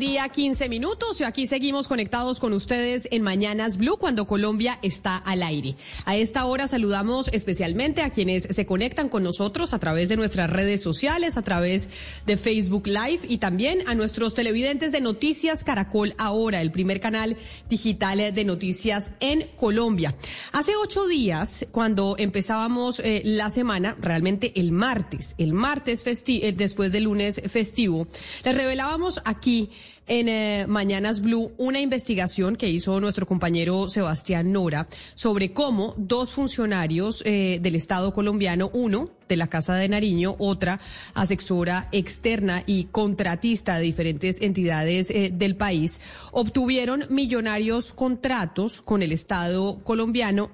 Día, 15 minutos. Y aquí seguimos conectados con ustedes en Mañanas Blue cuando Colombia está al aire. A esta hora saludamos especialmente a quienes se conectan con nosotros a través de nuestras redes sociales, a través de Facebook Live y también a nuestros televidentes de Noticias Caracol Ahora, el primer canal digital de noticias en Colombia. Hace ocho días, cuando empezábamos eh, la semana, realmente el martes, el martes eh, después del lunes festivo, les revelábamos aquí en eh, Mañanas Blue una investigación que hizo nuestro compañero Sebastián Nora sobre cómo dos funcionarios eh, del Estado colombiano, uno de la Casa de Nariño, otra asesora externa y contratista de diferentes entidades eh, del país, obtuvieron millonarios contratos con el Estado colombiano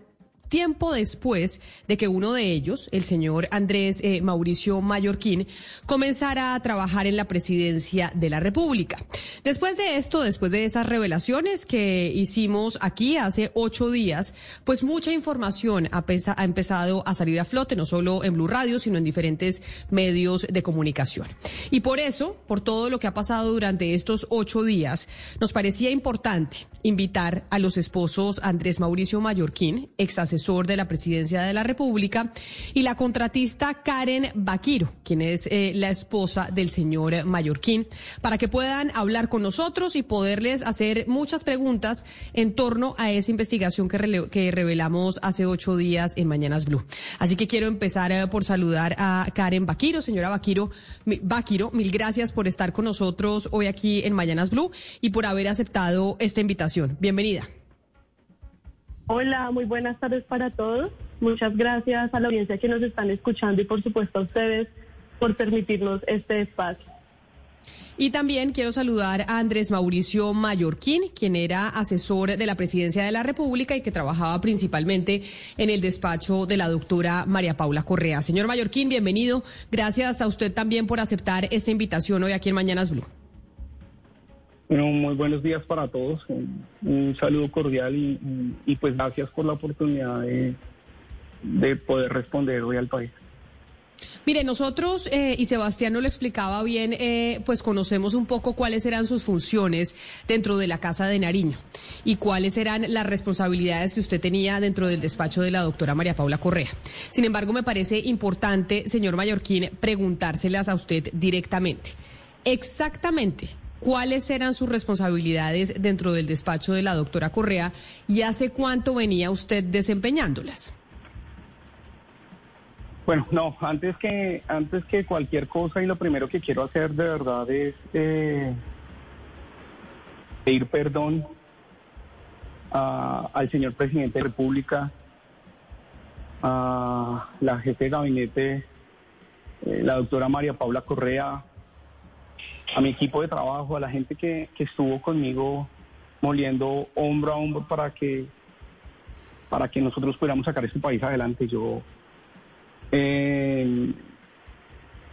tiempo después de que uno de ellos, el señor Andrés eh, Mauricio Mallorquín, comenzara a trabajar en la presidencia de la República. Después de esto, después de esas revelaciones que hicimos aquí hace ocho días, pues mucha información ha, empezado a salir a flote, no solo en Blue Radio, sino en diferentes medios de comunicación. Y por eso, por todo lo que ha pasado durante estos ocho días, nos parecía importante invitar a los esposos Andrés Mauricio Mallorquín, ex asesor de la presidencia de la República, y la contratista Karen Baquiro, quien es eh, la esposa del señor Mallorquín, para que puedan hablar con nosotros y poderles hacer muchas preguntas en torno a esa investigación que, revelamos hace ocho días en Mañanas Blue. Así que quiero empezar eh, por saludar a Karen Baquiro. Señora Baquiro, Baquiro, mil gracias por estar con nosotros hoy aquí en Mañanas Blue y por haber aceptado esta invitación. Bienvenida. Hola, muy buenas tardes para todos. Muchas gracias a la audiencia que nos están escuchando y por supuesto a ustedes por permitirnos este espacio. Y también quiero saludar a Andrés Mauricio Mallorquín, quien era asesor de la Presidencia de la República y que trabajaba principalmente en el despacho de la doctora María Paula Correa. Señor Mallorquín, bienvenido. Gracias a usted también por aceptar esta invitación hoy aquí en Mañanas Blue. Bueno, muy buenos días para todos. Un, saludo cordial y, pues gracias por la oportunidad de, poder responder hoy al país. Mire, nosotros, eh, y Sebastián nos lo explicaba bien, eh, pues conocemos un poco cuáles eran sus funciones dentro de la Casa de Nariño y cuáles eran las responsabilidades que usted tenía dentro del despacho de la doctora María Paula Correa. Sin embargo, me parece importante, señor Mallorquín, preguntárselas a usted directamente. Exactamente, cuáles eran sus responsabilidades dentro del despacho de la doctora Correa y hace cuánto venía usted desempeñándolas. Bueno, no, antes que, antes que cualquier cosa y lo primero que quiero hacer de verdad es eh, pedir perdón al señor presidente de la República, a la jefe de gabinete, eh, la doctora María Paula Correa, a mi equipo de trabajo, a la gente que, estuvo conmigo moliendo hombro a hombro para que, para que nosotros pudiéramos sacar este país adelante. Yo eh,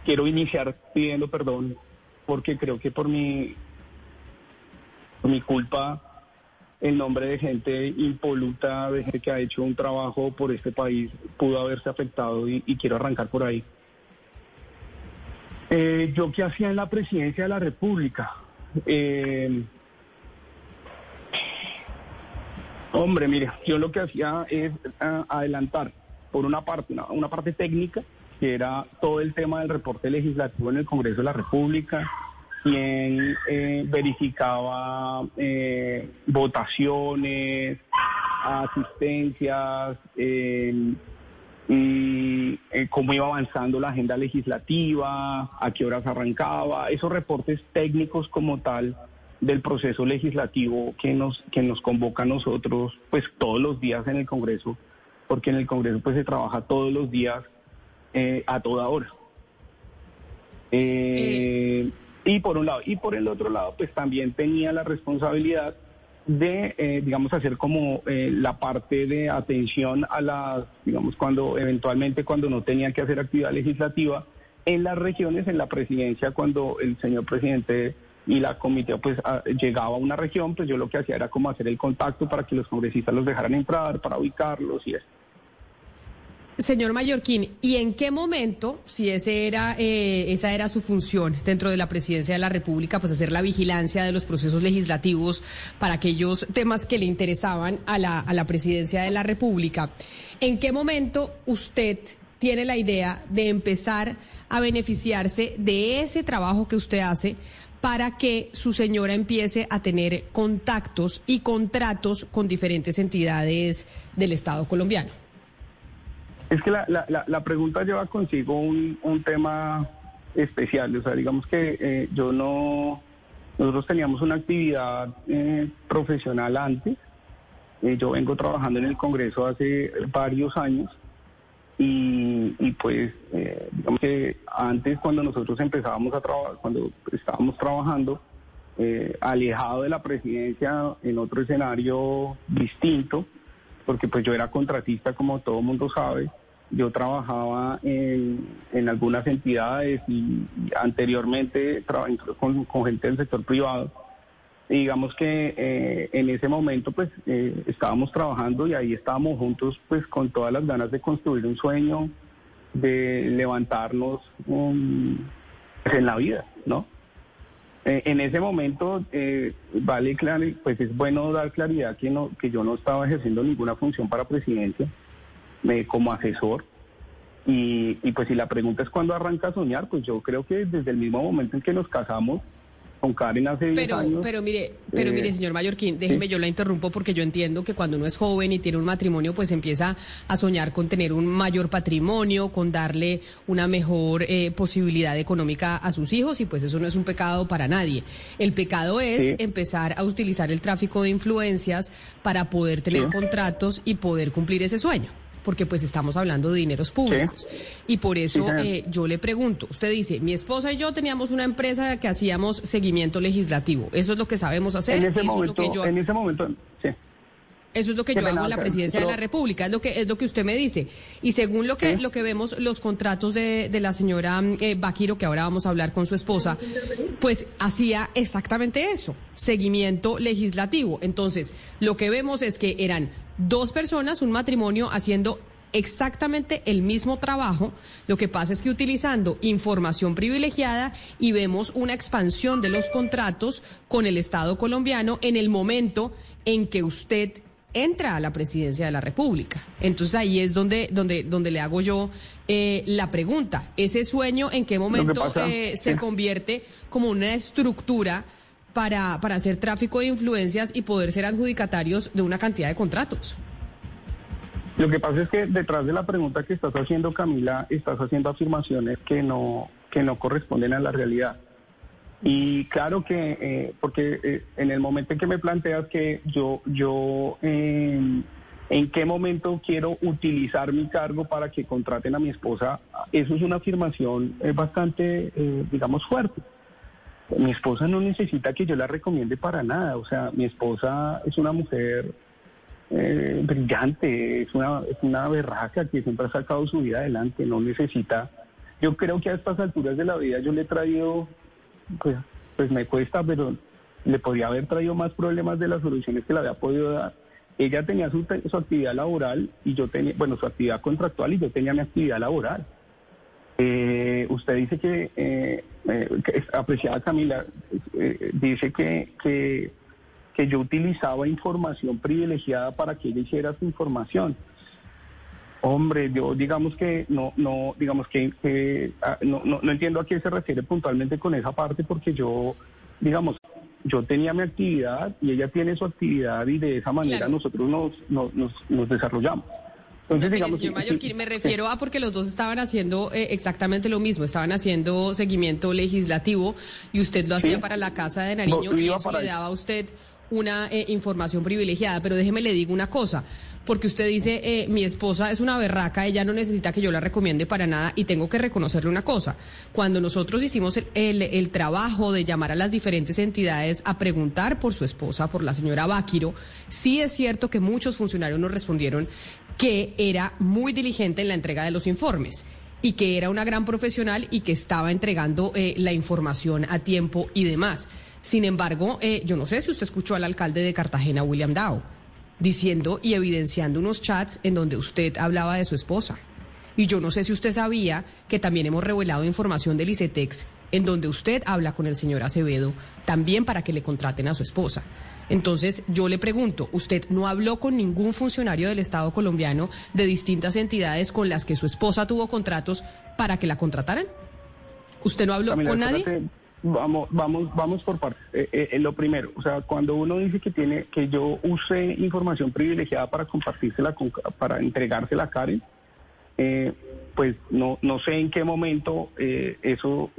quiero iniciar pidiendo perdón porque creo que por mi, por mi culpa el nombre de gente impoluta, de gente que ha hecho un trabajo por este país, pudo haberse afectado y quiero arrancar por ahí. Eh, ¿Yo qué hacía en la presidencia de la República? Eh, hombre, mire, yo lo que hacía es ah, adelantar, por una parte, una, parte técnica, que era todo el tema del reporte legislativo en el Congreso de la República, quien eh, verificaba votaciones, asistencias, eh, cómo iba avanzando la agenda legislativa, a qué horas arrancaba, esos reportes técnicos como tal del proceso legislativo que nos, que nos convoca a nosotros pues todos los días en el Congreso, porque en el Congreso pues se trabaja todos los días eh, a toda hora. Eh, Y por un lado, y por el otro lado, pues también tenía la responsabilidad de, eh, digamos, hacer como eh, la parte de atención a las, digamos, cuando eventualmente cuando no tenía que hacer actividad legislativa en las regiones, en la presidencia, cuando el señor presidente y la comité pues llegaba a una región, pues yo lo que hacía era como hacer el contacto para que los congresistas los dejaran entrar, para ubicarlos y eso. Señor Mallorquín, ¿y en qué momento, si ese era, eh, esa era su función dentro de la presidencia de la República, pues hacer la vigilancia de los procesos legislativos para aquellos temas que le interesaban a la, a la presidencia de la República, ¿en qué momento usted tiene la idea de empezar a beneficiarse de ese trabajo que usted hace para que su señora empiece a tener contactos y contratos con diferentes entidades del Estado colombiano? Es que la, la, pregunta lleva consigo un, un, tema especial. O sea, digamos que eh, yo no. Nosotros teníamos una actividad eh, profesional antes. Eh, yo vengo trabajando en el Congreso hace varios años. Y, y pues, digamos que antes, cuando nosotros empezábamos a trabajar, cuando estábamos trabajando, alejado de la presidencia en otro escenario distinto, porque pues yo era contratista, como todo mundo sabe yo trabajaba en, en algunas entidades y, anteriormente trabajé con, gente del sector privado. Y digamos que eh, en ese momento pues eh, estábamos trabajando y ahí estábamos juntos pues con todas las ganas de construir un sueño, de levantarnos um, en la vida, ¿no? Eh, en ese momento vale pues es bueno dar claridad que no que yo no estaba ejerciendo ninguna función para presidencia como asesor. Y, pues si la pregunta es cuándo arranca a soñar, pues yo creo que desde el mismo momento en que nos casamos con Karen hace pero, años. Pero mire, pero mire, eh, señor Mallorquín, déjeme, yo la interrumpo porque yo entiendo que cuando uno es joven y tiene un matrimonio, pues empieza a soñar con tener un mayor patrimonio, con darle una mejor eh, posibilidad económica a sus hijos y pues eso no es un pecado para nadie. El pecado es empezar a utilizar el tráfico de influencias para poder tener contratos y poder cumplir ese sueño porque pues estamos hablando de dineros públicos. Y por eso eh, yo le pregunto, usted dice, mi esposa y yo teníamos una empresa que hacíamos seguimiento legislativo, eso es lo que sabemos hacer. En ese, momento, en ese momento, sí. Eso es lo que yo hago en la presidencia de la República, es lo que es lo que usted me dice. Y según lo que lo que vemos los contratos de, de la señora eh, Baquiro, que ahora vamos a hablar con su esposa, pues hacía exactamente eso, seguimiento legislativo. Entonces, lo que vemos es que eran dos personas, un matrimonio haciendo exactamente el mismo trabajo. Lo que pasa es que utilizando información privilegiada y vemos una expansión de los contratos con el Estado colombiano en el momento en que usted entra a la presidencia de la República. Entonces ahí es donde, donde, donde le hago yo eh, la pregunta. ¿Ese sueño en qué momento eh, se convierte como una estructura para, para hacer tráfico de influencias y poder ser adjudicatarios de una cantidad de contratos? Lo que pasa es que detrás de la pregunta que estás haciendo, Camila, estás haciendo afirmaciones que no, que no corresponden a la realidad. Y claro que, eh, porque eh, en el momento en que me planteas que yo, yo em, en qué momento quiero utilizar mi cargo para que contraten a mi esposa, eso es una afirmación eh, bastante, digamos, fuerte. Mi esposa no necesita que yo la recomiende para nada, o sea, mi esposa es una mujer brillante, es una, es una berraca que siempre ha sacado su vida adelante, no necesita. Yo creo que a estas alturas de la vida yo le he traído pues, pues me cuesta, pero le podría haber traído más problemas de las soluciones que le había podido dar. Ella tenía su, actividad laboral y yo tenía, bueno, su actividad contractual y yo tenía mi actividad laboral. Eh, usted dice que, eh, eh apreciada Camila, eh, dice que, que, que yo utilizaba información privilegiada para que ella hiciera su información. Hombre, yo digamos que no, no, digamos que, ah, no, no, entiendo a qué se refiere puntualmente con esa parte, porque yo, digamos, yo tenía mi actividad y ella tiene su actividad y de esa manera nosotros nos, nos, nos, desarrollamos. Entonces, digamos, señor Mayorquín, me refiero a porque los dos estaban haciendo eh, exactamente lo mismo, estaban haciendo seguimiento legislativo y usted lo hacía para la Casa de Nariño y eso le daba a usted una eh, información privilegiada. Pero déjeme le digo una cosa, porque usted dice, eh, mi esposa es una berraca, ella no necesita que yo la recomiende para nada y tengo que reconocerle una cosa. Cuando nosotros hicimos el, el, trabajo de llamar a las diferentes entidades a preguntar por su esposa, por la señora Báquiro, sí es cierto que muchos funcionarios nos respondieron que era muy diligente en la entrega de los informes y que era una gran profesional y que estaba entregando eh, la información a tiempo y demás. Sin embargo, eh, yo no sé si usted escuchó al alcalde de Cartagena, William Dow, diciendo y evidenciando unos chats en donde usted hablaba de su esposa. Y yo no sé si usted sabía que también hemos revelado información del ICETEX en donde usted habla con el señor Acevedo también para que le contraten a su esposa. Entonces, yo le pregunto, ¿usted no habló con ningún funcionario del Estado colombiano de distintas entidades con las que su esposa tuvo contratos para que la contrataran? ¿Usted no habló con nadie? Vamos, vamos, vamos por partes. Eh, eh, lo primero, o sea, cuando uno dice que tiene, que yo use información privilegiada para compartírsela, para entregársela a Karen, eh, pues no, no sé en qué momento eso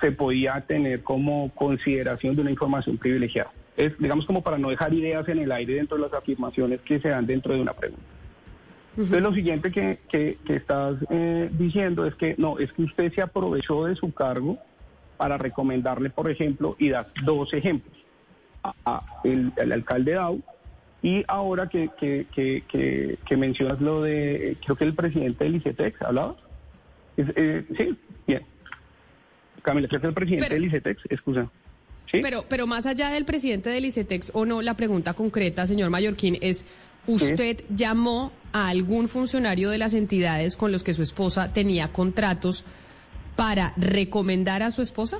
se podía tener como consideración de una información privilegiada es, digamos, como para no dejar ideas en el aire dentro de las afirmaciones que se dan dentro de una pregunta. Entonces, lo siguiente que, que, estás eh, diciendo es que no, es que usted se aprovechó de su cargo para recomendarle, por ejemplo, y das dos ejemplos, a, el, alcalde Dau y ahora que, que, que, mencionas lo de, creo que el presidente del ICETEX, ¿hablabas? Eh, sí, bien. Camila, creo que el presidente del ICETEX, excusa. Pero, pero más allá del presidente del ICETEX o no, la pregunta concreta, señor Mallorquín, es, ¿usted llamó a algún funcionario de las entidades con los que su esposa tenía contratos para recomendar a su esposa?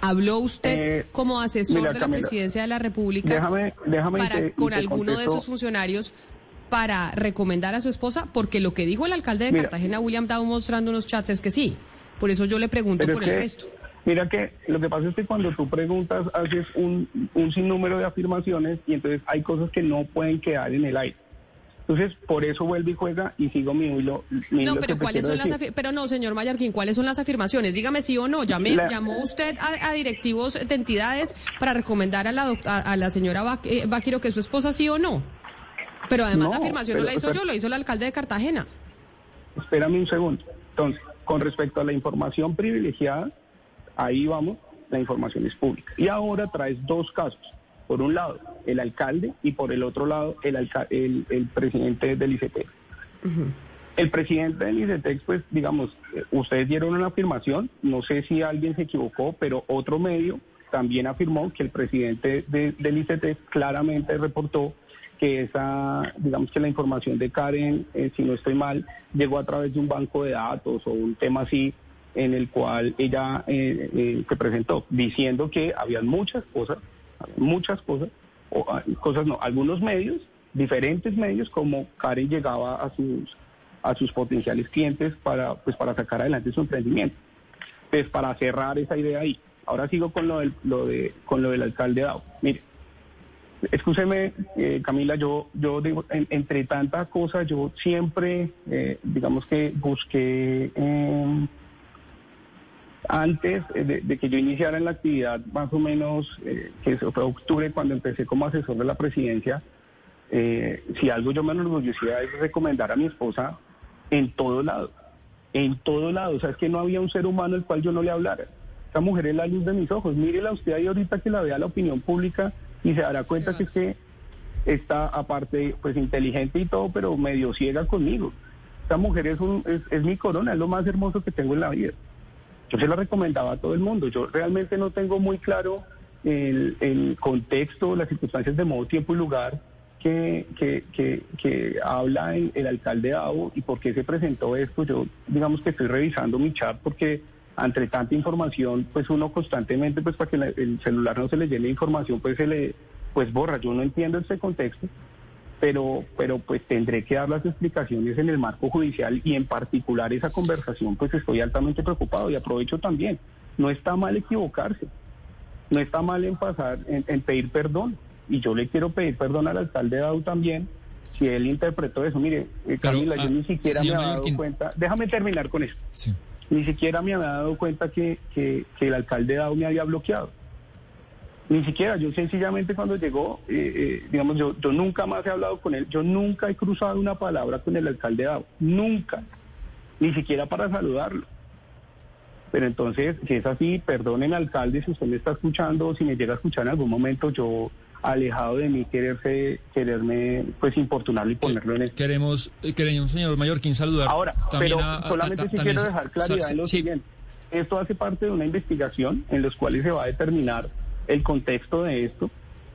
¿Habló usted eh, como asesor de la presidencia de la República déjame, con alguno de esos funcionarios para recomendar a su esposa? Porque lo que dijo el alcalde de Cartagena, William Dow, mostrando unos chats es que sí. Por eso yo le pregunto por el resto. Mira que lo que pasa es que cuando tú preguntas haces un, un sinnúmero de afirmaciones y entonces hay cosas que no pueden quedar en el aire. Entonces, por eso vuelve y juega y sigo mi hilo. no, pero ¿cuáles son las Pero no, señor Mayarquín, ¿cuáles son las afirmaciones? Dígame sí o no. ¿Llamé, ¿Llamó usted a, directivos de entidades para recomendar a la, a, la señora Vaquiro que su esposa sí o no? Pero además la afirmación no la hizo yo, la hizo el alcalde de Cartagena. Espérame un segundo. Entonces, con respecto a la información privilegiada, Ahí vamos, la información es pública. Y ahora traes dos casos. Por un lado, el alcalde y por el otro lado, el, el, presidente del ICETEX. El presidente del ICETEX, pues, digamos, eh, ustedes dieron una afirmación, no sé si alguien se equivocó, pero otro medio también afirmó que el presidente del ICETEX claramente reportó que esa, digamos que la información de Karen, eh, si no estoy mal, llegó a través de un banco de datos o un tema así en el cual ella eh, eh, se presentó diciendo que había muchas cosas, muchas cosas, o cosas no, algunos medios, diferentes medios, como Karen llegaba a sus a sus potenciales clientes para pues para sacar adelante su emprendimiento. Pues para cerrar esa idea ahí. Ahora sigo con lo del, lo de con lo del alcalde Dao. Mire, escúcheme, eh, Camila, yo yo digo, entre tantas cosas, yo siempre, digamos que busqué antes eh, de, que yo iniciara en la actividad, más o menos, eh, que fue octubre cuando empecé como asesor de la presidencia, eh, si algo yo me enorgullecía es recomendar a mi esposa en todo lado, en todo lado. O sea, es que no había un ser humano al cual yo no le hablara. Esa mujer es la luz de mis ojos. Mírela usted ahí ahorita que la vea la opinión pública y se dará cuenta que, que está, aparte, pues inteligente y todo, pero medio ciega conmigo. Esa mujer es, un, es, es mi corona, es lo más hermoso que tengo en la vida. Yo se la recomendaba a todo el mundo. Yo realmente no tengo muy claro el, contexto, las circunstancias de modo, tiempo y lugar que, que, habla el, alcalde Davo y por qué se presentó esto. Yo digamos que estoy revisando mi chat porque entre tanta información, pues uno constantemente, pues para que el celular no se le llene información, pues se le pues borra. Yo no entiendo ese contexto pero, pero pues tendré que dar las explicaciones en el marco judicial y en particular esa conversación, pues estoy altamente preocupado y aprovecho también. No está mal equivocarse, no está mal en pasar, en, pedir perdón. Y yo le quiero pedir perdón al alcalde Dau también, si él interpretó eso. Mire, eh, Camila, yo ah, ni siquiera me había dado cuenta, déjame terminar con esto. Ni siquiera me había dado cuenta que, que, que el alcalde Dau me había bloqueado. Ni siquiera, yo sencillamente cuando llegó, eh, eh, digamos, yo, yo nunca más he hablado con él, yo nunca he cruzado una palabra con el alcalde de Agua, nunca, ni siquiera para saludarlo. Pero entonces, si es así, perdonen alcalde si usted me está escuchando si me llega a escuchar en algún momento, yo alejado de mí quererse, quererme pues importunarlo y ponerlo en el... Queremos, eh, queremos, señor Mallorquín, saludar Ahora, también pero a- a- solamente a- sí también- quiero dejar claridad en lo sí, siguiente. Esto hace parte de una investigación en los cuales se va a determinar el contexto de esto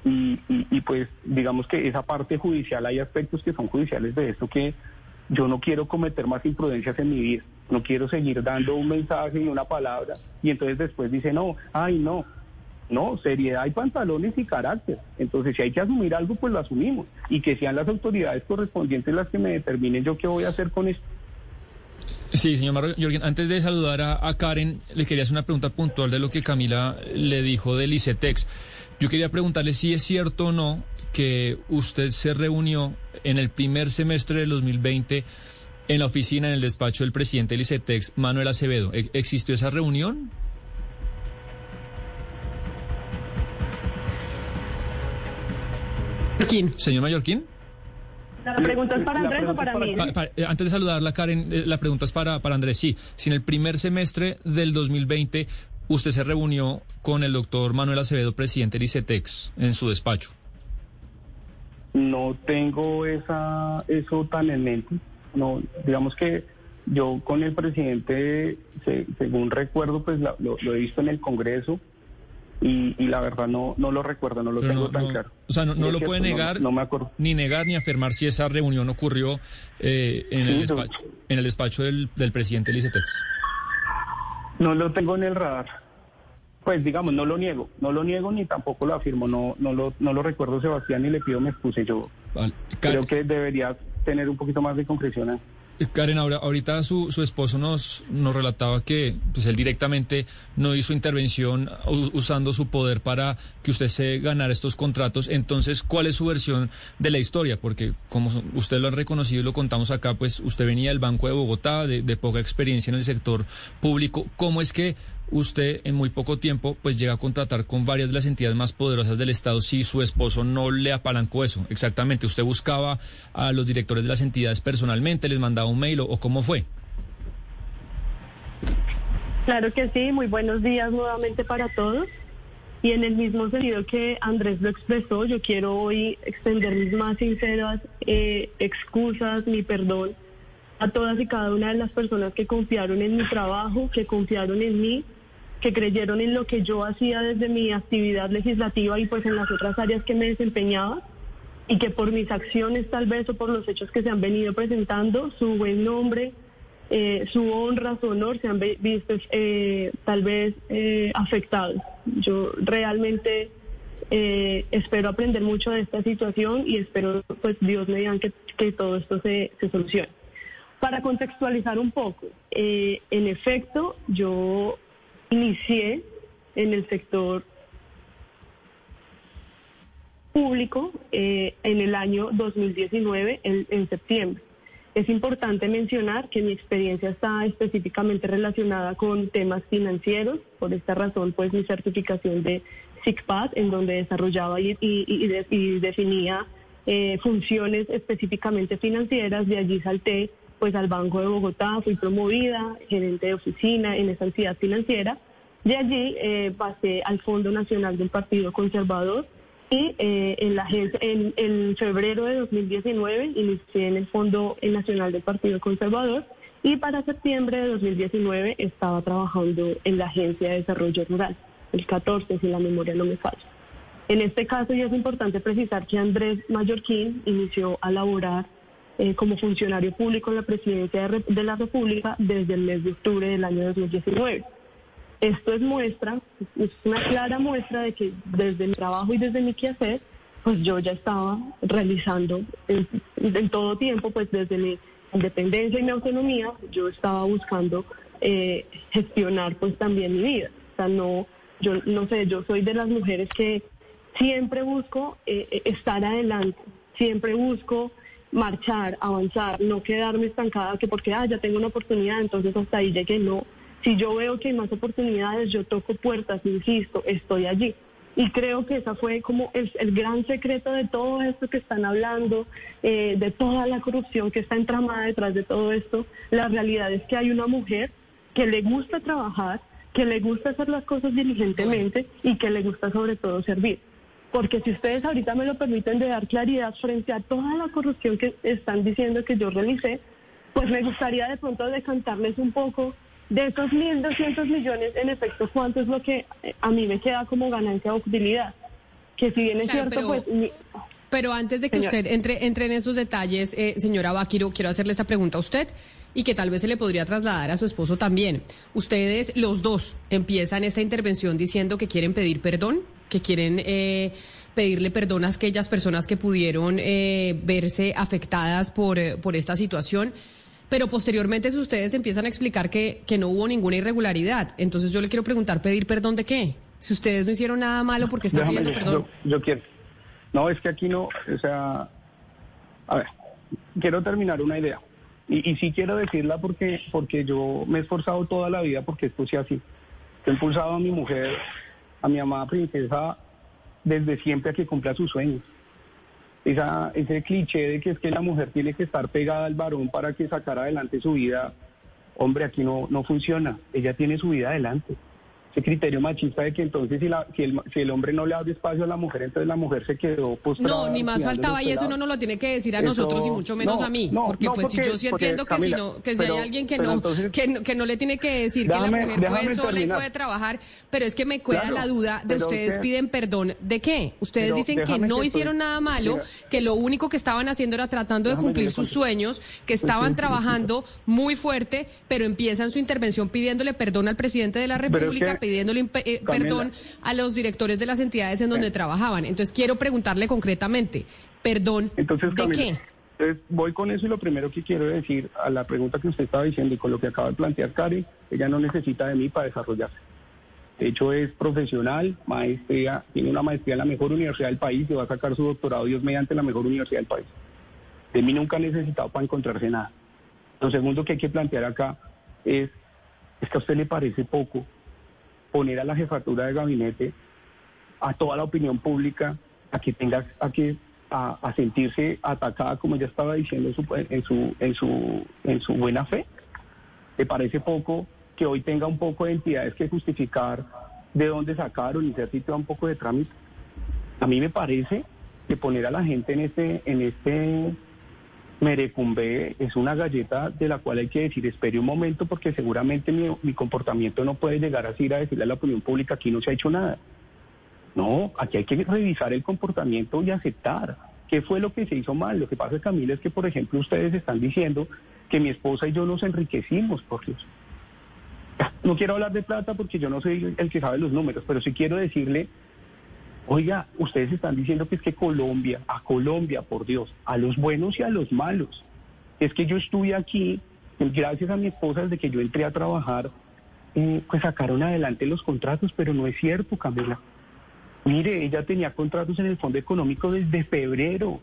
y, y- pues digamos que esa parte judicial, hay aspectos que son judiciales de esto que yo no quiero cometer más imprudencias en mi vida, no quiero seguir dando un mensaje y una palabra y entonces después dice, no, ay no, no, seriedad y pantalones y carácter. Entonces, si hay que asumir algo, pues lo asumimos. Y que sean las autoridades correspondientes las que me determinen yo qué voy a hacer con esto. Sí, señor Mallorquín, antes de saludar a, a Karen, le quería hacer una pregunta puntual de lo que Camila le dijo del ICETEX. Yo quería preguntarle si es cierto o no que usted se reunió en el primer semestre del 2020 en la oficina, en el despacho del presidente del ICETEX, Manuel Acevedo. ¿E- ¿Existió esa reunión? ¿Quién? Señor Mallorquín. ¿La pregunta es para La Andrés o para mí? para- Pa- pa- eh, antes de saludarla, Karen, eh, la pregunta es para, para Andrés. Sí, si en el primer semestre del 2020 usted se reunió con el doctor Manuel Acevedo, presidente del ICETEX, en su despacho. No tengo esa eso tan en mente. No, digamos que yo con el presidente, se- según recuerdo, pues la- lo, lo he visto en el Congreso y, y la verdad no no lo recuerdo, no lo Pero tengo no- tan no- claro. o sea, no- no lo puede negar. Me acuerdo. Ni negar ni afirmar si esa reunión ocurrió eh, en, el despacho, en el despacho del, del presidente del ICETEX. No lo tengo en el radar. Pues digamos, no lo niego, no lo niego ni tampoco lo afirmo, no no lo no lo recuerdo Sebastián y le pido me excuse yo. Vale. Creo que debería tener un poquito más de concreción. Karen, ahora, ahorita su, su esposo nos, nos relataba que pues, él directamente no hizo intervención usando su poder para que usted se ganara estos contratos. Entonces, ¿cuál es su versión de la historia? Porque como usted lo ha reconocido y lo contamos acá, pues usted venía del Banco de Bogotá, de, de poca experiencia en el sector público. ¿Cómo es que usted en muy poco tiempo pues llega a contratar con varias de las entidades más poderosas del Estado si su esposo no le apalancó eso? Exactamente, ¿usted buscaba a los directores de las entidades personalmente, les mandaba un mail o, cómo fue? Claro que sí, muy buenos días nuevamente para todos. Y en el mismo sentido que Andrés lo expresó, yo quiero hoy extender mis más sinceras eh, excusas, mi perdón a todas y cada una de las personas que confiaron en mi trabajo, que confiaron en mí, que creyeron en lo que yo hacía desde mi actividad legislativa y pues en las otras áreas que me desempeñaba y que por mis acciones tal vez o por los hechos que se han venido presentando, su buen nombre, eh, su honra, su honor se han visto eh, tal vez eh, afectados. Yo realmente eh, espero aprender mucho de esta situación y espero, pues Dios mediante que, que todo esto se, se solucione. Para contextualizar un poco, eh, en efecto, yo inicié en el sector público eh, en el año 2019, en, en septiembre. Es importante mencionar que mi experiencia está específicamente relacionada con temas financieros, por esta razón, pues mi certificación de SICPAD, en donde desarrollaba y, y- y de- y definía eh, funciones específicamente financieras, de allí salté pues al Banco de Bogotá, fui promovida, gerente de oficina en esa entidad financiera, de allí eh, pasé al Fondo Nacional del Partido Conservador, y eh, en la en, en febrero de 2019 inicié en el Fondo Nacional del Partido Conservador y para septiembre de 2019 estaba trabajando en la Agencia de Desarrollo Rural, el 14 si la memoria no me falla. En este caso ya es importante precisar que Andrés Mallorquín inició a laborar eh, como funcionario público en la presidencia de, la República desde el mes de octubre del año 2019. Esto es muestra, es una clara muestra de que desde mi trabajo y desde mi quehacer, pues yo ya estaba realizando en, en todo tiempo, pues desde mi independencia y mi autonomía, yo estaba buscando eh, gestionar pues también mi vida. O sea, no, yo no sé, yo soy de las mujeres que siempre busco eh, eh, estar adelante, siempre busco marchar, avanzar, no quedarme estancada que porque ah, ya tengo una oportunidad, entonces hasta ahí llegué, no. Si yo veo que hay más oportunidades, yo toco puertas, insisto, estoy allí. Y creo que esa fue como el, gran secreto de todo esto que están hablando, eh, de toda la corrupción que está entramada detrás de todo esto. La realidad es que hay una mujer que le gusta trabajar, que le gusta hacer las cosas diligentemente y que le gusta sobre todo servir. Porque si ustedes ahorita me lo permiten de dar claridad frente a toda la corrupción que están diciendo que yo realicé, pues me gustaría de pronto decantarles un poco de esos 1.200 millones, en efecto, ¿cuánto es lo que eh, a mí me queda como ganancia o utilidad? Que si bien es cierto, pues... Pero antes de que usted entre, entre en esos detalles, eh, señora Baquiro, quiero hacerle esta pregunta a usted y que tal vez se le podría trasladar a su esposo también. Ustedes, los dos, empiezan esta intervención diciendo que quieren pedir perdón, que quieren eh, pedirle perdón a aquellas personas que pudieron eh, verse afectadas por, eh, por esta situación. Pero posteriormente ustedes empiezan a explicar que, que no hubo ninguna irregularidad. Entonces yo le quiero preguntar, ¿pedir perdón de qué? Si ustedes no hicieron nada malo, porque están pidiendo perdón? yo quiero. No, es que aquí no, o sea, a ver, quiero terminar una idea. Y, sí quiero decirla porque, porque yo me he esforzado toda la vida porque esto sea así. He impulsado a mi mujer, a mi amada princesa, desde siempre a que cumpla sus sueños. Esa, ese cliché de que es que la mujer tiene que estar pegada al varón para que sacara adelante su vida, hombre, aquí no, no funciona. Ella tiene su vida adelante ese criterio machista de que entonces si, la, si, el, si el hombre no le da espacio a la mujer, entonces la mujer se quedó postrada. No, ni más faltaba y eso no nos lo tiene que decir a nosotros y mucho menos a mí, porque pues si yo sí entiendo que si no, que si hay alguien que no, que no, le tiene que decir que la mujer puede sola y puede trabajar, pero es que me queda la duda de ustedes piden perdón de qué? Ustedes dicen que no hicieron nada malo, que lo único que estaban haciendo era tratando de cumplir sus sueños, que estaban trabajando muy fuerte, pero empiezan su intervención pidiéndole perdón al presidente de la República pidiéndole eh, perdón a los directores de las entidades en donde eh. trabajaban. Entonces quiero preguntarle concretamente, perdón, Entonces, ¿de qué? voy con eso y lo primero que quiero decir a la pregunta que usted estaba diciendo y con lo que acaba de plantear Cari, ella no necesita de mí para desarrollarse. De hecho es profesional, maestría, tiene una maestría en la mejor universidad del país y va a sacar su doctorado Dios mediante la mejor universidad del país. De mí nunca ha necesitado para encontrarse nada. Lo segundo que hay que plantear acá es, es que a usted le parece poco poner a la jefatura de gabinete, a toda la opinión pública, a que tenga a que a, sentirse atacada, como ya estaba diciendo en su, en su, en su, buena fe. ¿Le parece poco que hoy tenga un poco de entidades que justificar de dónde sacaron y se un poco de trámite? A mí me parece que poner a la gente en este, en este Merecumbe es una galleta de la cual hay que decir, espere un momento porque seguramente mi, comportamiento no puede llegar así a decirle a la opinión pública, aquí no se ha hecho nada. No, aquí hay que revisar el comportamiento y aceptar qué fue lo que se hizo mal. Lo que pasa, Camila, es que, por ejemplo, ustedes están diciendo que mi esposa y yo nos enriquecimos por Dios. No quiero hablar de plata porque yo no soy el que sabe los números, pero sí quiero decirle Oiga, ustedes están diciendo que es que Colombia, a Colombia, por Dios, a los buenos y a los malos. Es que yo estuve aquí, gracias a mi esposa, desde que yo entré a trabajar, eh, pues sacaron adelante los contratos, pero no es cierto, Camila. Mire, ella tenía contratos en el Fondo Económico desde febrero,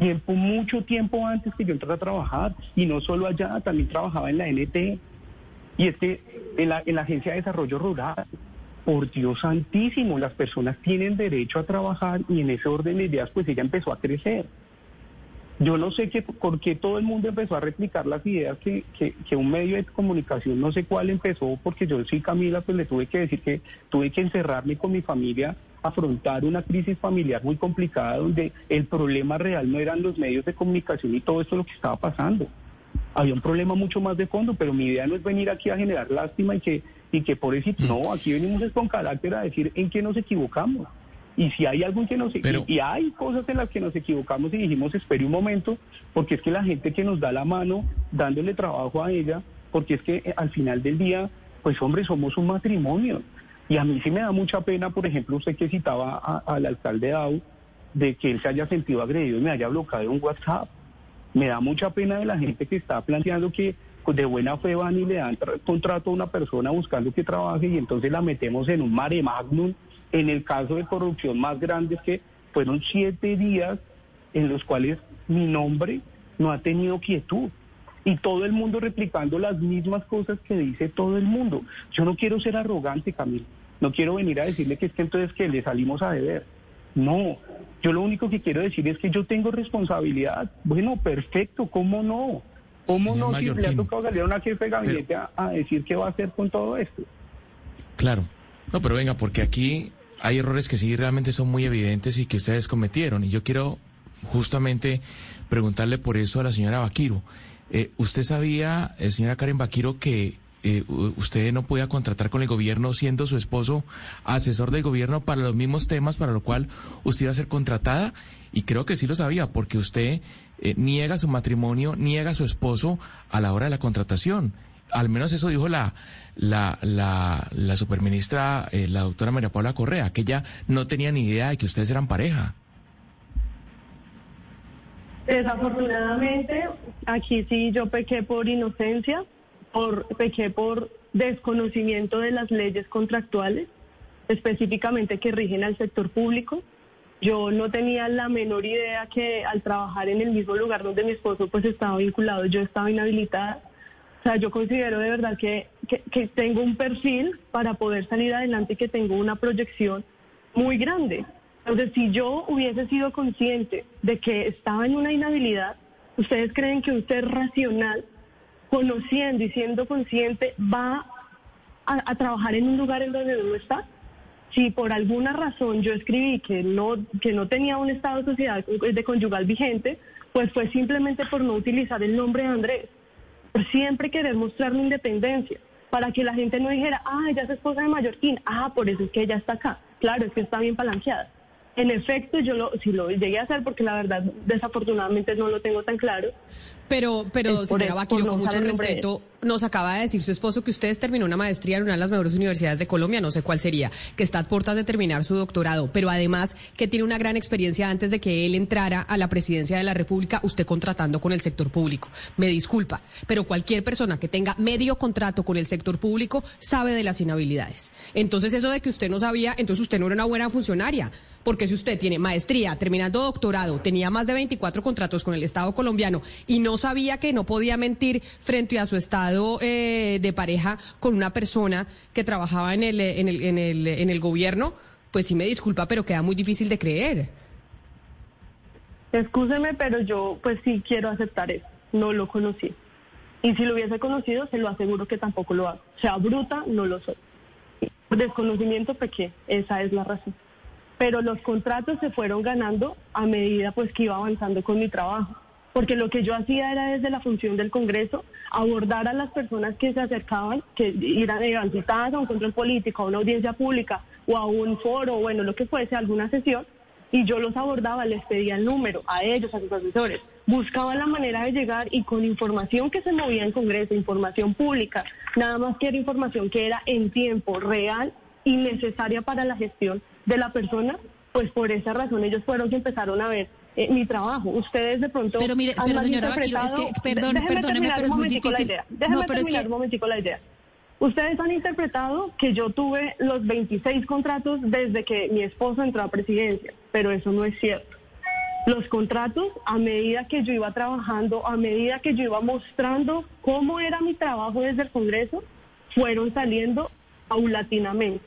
tiempo, mucho tiempo antes que yo entrara a trabajar, y no solo allá, también trabajaba en la NT, y es que en la, en la Agencia de Desarrollo Rural, por Dios santísimo, las personas tienen derecho a trabajar y en ese orden de ideas pues ella empezó a crecer. Yo no sé qué, por qué todo el mundo empezó a replicar las ideas que, que, un medio de comunicación, no sé cuál empezó, porque yo sí, Camila, pues le tuve que decir que tuve que encerrarme con mi familia, afrontar una crisis familiar muy complicada donde el problema real no eran los medios de comunicación y todo esto lo que estaba pasando. Había un problema mucho más de fondo, pero mi idea no es venir aquí a generar lástima y que y que por eso, mm. no, aquí venimos con carácter a decir en qué nos equivocamos. Y si hay algo en que nos y, hay cosas en las que nos equivocamos y dijimos espere un momento, porque es que la gente que nos da la mano dándole trabajo a ella, porque es que eh, al final del día, pues hombre, somos un matrimonio. Y a mí sí me da mucha pena, por ejemplo, usted que citaba al alcalde Dau, de que él se haya sentido agredido y me haya bloqueado un WhatsApp. Me da mucha pena de la gente que está planteando que de buena fe van y le dan contrato a una persona buscando que trabaje y entonces la metemos en un mare magnum. En el caso de corrupción más grande es que fueron siete días en los cuales mi nombre no ha tenido quietud. Y todo el mundo replicando las mismas cosas que dice todo el mundo. Yo no quiero ser arrogante, Camilo. No quiero venir a decirle que es que entonces que le salimos a deber. No, yo lo único que quiero decir es que yo tengo responsabilidad. Bueno, perfecto, ¿cómo no? ¿Cómo no? Si le ha tocado salir a una jefe de gabinete a, decir qué va a hacer con todo esto. Claro. No, pero venga, porque aquí hay errores que sí realmente son muy evidentes y que ustedes cometieron. Y yo quiero justamente preguntarle por eso a la señora Vaquiro. Eh, ¿Usted sabía, eh, señora Karen Vaquiro, que eh, usted no podía contratar con el gobierno siendo su esposo asesor del gobierno para los mismos temas para lo cual usted iba a ser contratada? Y creo que sí lo sabía, porque usted eh, niega su matrimonio, niega su esposo a la hora de la contratación. Al menos eso dijo la, la, la, la superministra, eh, la doctora María Paula Correa, que ella no tenía ni idea de que ustedes eran pareja. Desafortunadamente, aquí sí yo pequé por inocencia por, pequé por desconocimiento de las leyes contractuales, específicamente que rigen al sector público. Yo no tenía la menor idea que al trabajar en el mismo lugar donde mi esposo pues estaba vinculado, yo estaba inhabilitada. O sea, yo considero de verdad que, que tengo un perfil para poder salir adelante y que tengo una proyección muy grande. Entonces, si yo hubiese sido consciente de que estaba en una inhabilidad, ¿ustedes creen que un ser racional conociendo y siendo consciente, va a, trabajar en un lugar en donde no está? Si por alguna razón yo escribí que no, que no tenía un estado de sociedad de conyugal vigente, pues fue simplemente por no utilizar el nombre de Andrés. Por siempre querer mostrar mi independencia, para que la gente no dijera, ah, ella es esposa de Mallorquín, ah, por eso es que ella está acá. Claro, es que está bien palanqueada. En efecto, yo lo, si lo llegué a hacer, porque la verdad, desafortunadamente no lo tengo tan claro. Pero, pero señora Vaquillo, con mucho respeto, nos acaba de decir su esposo que usted terminó una maestría en una de las mejores universidades de Colombia, no sé cuál sería, que está a puertas de terminar su doctorado, pero además que tiene una gran experiencia antes de que él entrara a la presidencia de la República, usted contratando con el sector público. Me disculpa, pero cualquier persona que tenga medio contrato con el sector público sabe de las inhabilidades. Entonces, eso de que usted no sabía, entonces usted no era una buena funcionaria. Porque si usted tiene maestría, terminando doctorado, tenía más de 24 contratos con el Estado colombiano y no sabía que no podía mentir frente a su estado eh, de pareja con una persona que trabajaba en el, en, el, en, el, en el gobierno, pues sí me disculpa, pero queda muy difícil de creer. Escúcheme, pero yo pues sí quiero aceptar eso. No lo conocí. Y si lo hubiese conocido, se lo aseguro que tampoco lo hago. O sea, bruta, no lo soy. Desconocimiento pequé, esa es la razón pero los contratos se fueron ganando a medida pues que iba avanzando con mi trabajo. Porque lo que yo hacía era desde la función del Congreso abordar a las personas que se acercaban, que iban citadas a un control político, a una audiencia pública o a un foro, bueno, lo que fuese, alguna sesión, y yo los abordaba, les pedía el número a ellos, a sus asesores, buscaba la manera de llegar y con información que se movía en Congreso, información pública, nada más que era información que era en tiempo real y necesaria para la gestión de la persona, pues por esa razón ellos fueron que empezaron a ver eh, mi trabajo. Ustedes de pronto. Pero mire, pero señora Vaquiro, es que, perdón, perdóneme, pero es muy difícil. Déjeme no, terminar un momentico la idea. Ustedes han interpretado que yo tuve los 26 contratos desde que mi esposo entró a presidencia, pero eso no es cierto. Los contratos, a medida que yo iba trabajando, a medida que yo iba mostrando cómo era mi trabajo desde el Congreso, fueron saliendo paulatinamente.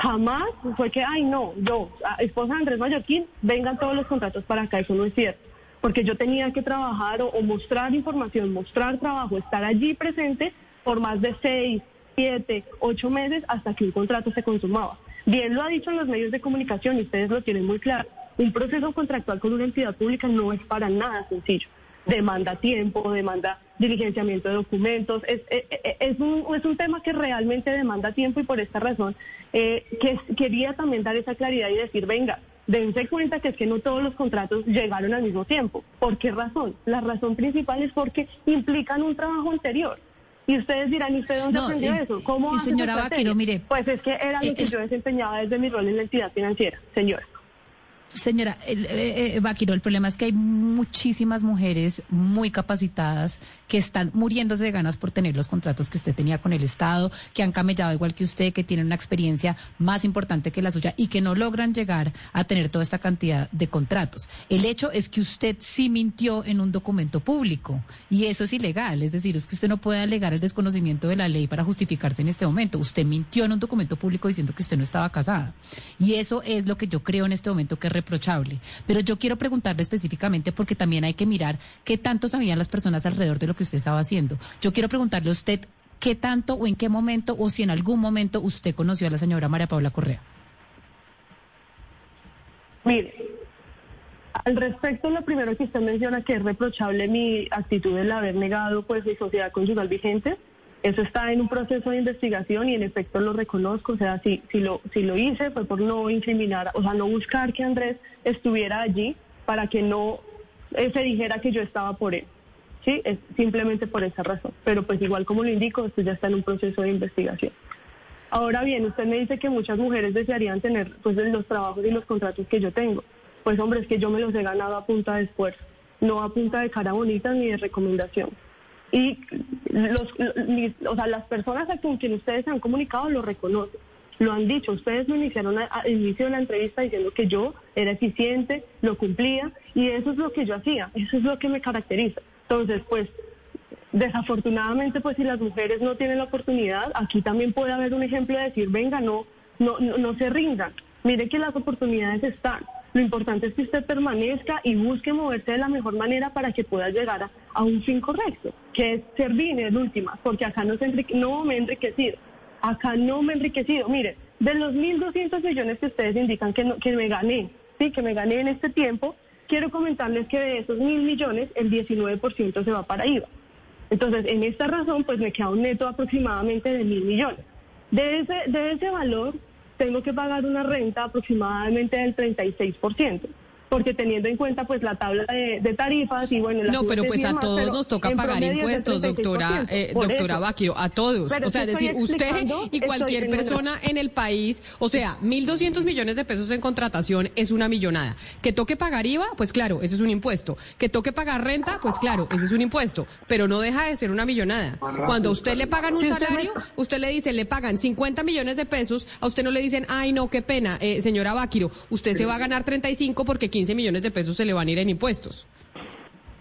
Jamás fue que, ay, no, yo, esposa de Andrés Mallorquín, vengan todos los contratos para acá, eso no es cierto. Porque yo tenía que trabajar o, mostrar información, mostrar trabajo, estar allí presente por más de seis, siete, ocho meses hasta que un contrato se consumaba. Bien lo ha dicho en los medios de comunicación y ustedes lo tienen muy claro. Un proceso contractual con una entidad pública no es para nada sencillo demanda tiempo, demanda diligenciamiento de documentos. Es, es, eh, eh, es, un, es un tema que realmente demanda tiempo y por esta razón eh, que quería también dar esa claridad y decir, venga, dense cuenta que es que no todos los contratos llegaron al mismo tiempo. ¿Por qué razón? La razón principal es porque implican un trabajo anterior. Y ustedes dirán, ¿y usted dónde aprendió eso? ¿Cómo señora Vaquero, mire. Pues es que era lo que yo desempeñaba desde mi rol en la entidad financiera, señora. Señora el, eh, eh, Vaquiro, el problema es que hay muchísimas mujeres muy capacitadas que están muriéndose de ganas por tener los contratos que usted tenía con el Estado, que han camellado igual que usted, que tienen una experiencia más importante que la suya y que no logran llegar a tener toda esta cantidad de contratos. El hecho es que usted sí mintió en un documento público y eso es ilegal. Es decir, es que usted no puede alegar el desconocimiento de la ley para justificarse en este momento. Usted mintió en un documento público diciendo que usted no estaba casada. Y eso es lo que yo creo en este momento que reprochable. Pero yo quiero preguntarle específicamente porque también hay que mirar qué tanto sabían las personas alrededor de lo que usted estaba haciendo. Yo quiero preguntarle a usted qué tanto o en qué momento o si en algún momento usted conoció a la señora María Paula Correa. Mire, al respecto, lo primero que usted menciona que es reprochable mi actitud de haber negado pues mi sociedad conyugal vigente, eso está en un proceso de investigación y en efecto lo reconozco, o sea, si, si, lo, si lo hice fue por no incriminar, o sea, no buscar que Andrés estuviera allí para que no eh, se dijera que yo estaba por él. Sí, es simplemente por esa razón. Pero pues igual como lo indico, esto ya está en un proceso de investigación. Ahora bien, usted me dice que muchas mujeres desearían tener pues los trabajos y los contratos que yo tengo. Pues hombre, es que yo me los he ganado a punta de esfuerzo, no a punta de cara bonita ni de recomendación. Y los, o sea, las personas con quien ustedes se han comunicado lo reconocen, lo han dicho. Ustedes me iniciaron al inicio de la entrevista diciendo que yo era eficiente, lo cumplía y eso es lo que yo hacía, eso es lo que me caracteriza. Entonces, pues, desafortunadamente, pues si las mujeres no tienen la oportunidad, aquí también puede haber un ejemplo de decir, venga, no, no, no, se rindan. Mire que las oportunidades están. Lo importante es que usted permanezca y busque moverse de la mejor manera para que pueda llegar a, un fin correcto, que es servir en última, porque acá no, se no me he enriquecido. Acá no me he enriquecido. Mire, de los 1.200 millones que ustedes indican que, que me gané, sí, que me gané en este tiempo, quiero comentarles que de esos mil millones, el 19% se va para IVA. Entonces, en esta razón, pues me queda un neto aproximadamente de mil millones. De ese, de ese valor, tengo que pagar una renta aproximadamente del 36% porque teniendo en cuenta pues la tabla de, tarifas y bueno... no, pero pues a todos nos toca pagar impuestos, doctora eh, doctora Baquiro, a todos. o sea, es decir, usted y cualquier persona en el país, o sea, 1.200 millones de pesos en contratación es una millonada. Que toque pagar IVA, pues claro, ese es un impuesto. Que toque pagar renta, pues claro, ese es un impuesto. Pero no deja de ser una millonada. Cuando a usted le pagan un salario, usted le dice, le pagan 50 millones de pesos, a usted no le dicen, ay no, qué pena, eh, señora Baquiro, usted se va a ganar 35 porque 15 millones de pesos se le van a ir en impuestos.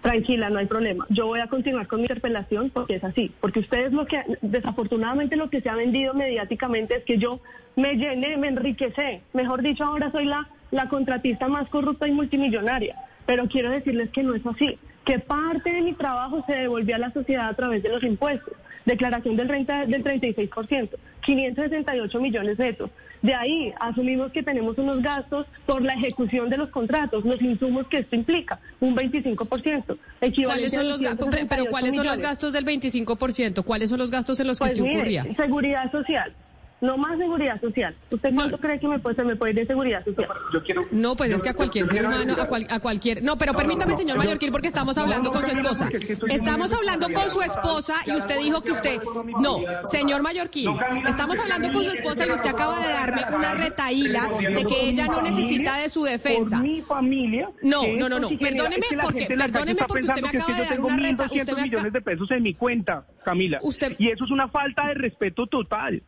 Tranquila, no hay problema. Yo voy a continuar con mi interpelación porque es así. Porque ustedes lo que, desafortunadamente lo que se ha vendido mediáticamente es que yo me llené, me enriquecé. Mejor dicho, ahora soy la, la contratista más corrupta y multimillonaria. Pero quiero decirles que no es así. Que parte de mi trabajo se devolvió a la sociedad a través de los impuestos. Declaración del, renta del 36%, 568 millones netos. De ahí asumimos que tenemos unos gastos por la ejecución de los contratos, los insumos que esto implica, un 25%. ¿Cuáles son los pero ¿cuáles son los gastos del 25%? ¿Cuáles son los gastos en los que pues usted ocurría? Seguridad social, no más seguridad social. ¿Usted cuánto cree que me puede, se me puede ir de seguridad social? Yo quiero, no, pues es que a cualquier ser humano, a, cualquier... No, pero permítame, señor Mallorquín, porque estamos hablando con su esposa. Estamos hablando con su esposa y usted dijo que usted... No, señor Mallorquín, estamos hablando con su esposa y usted acaba de darme una retaíla de que ella no necesita de su defensa. mi familia... No, no, no, no, perdóneme porque, perdóneme porque usted me acaba de dar una reta... Millones de pesos en mi cuenta, Camila. Y eso es una falta de respeto total.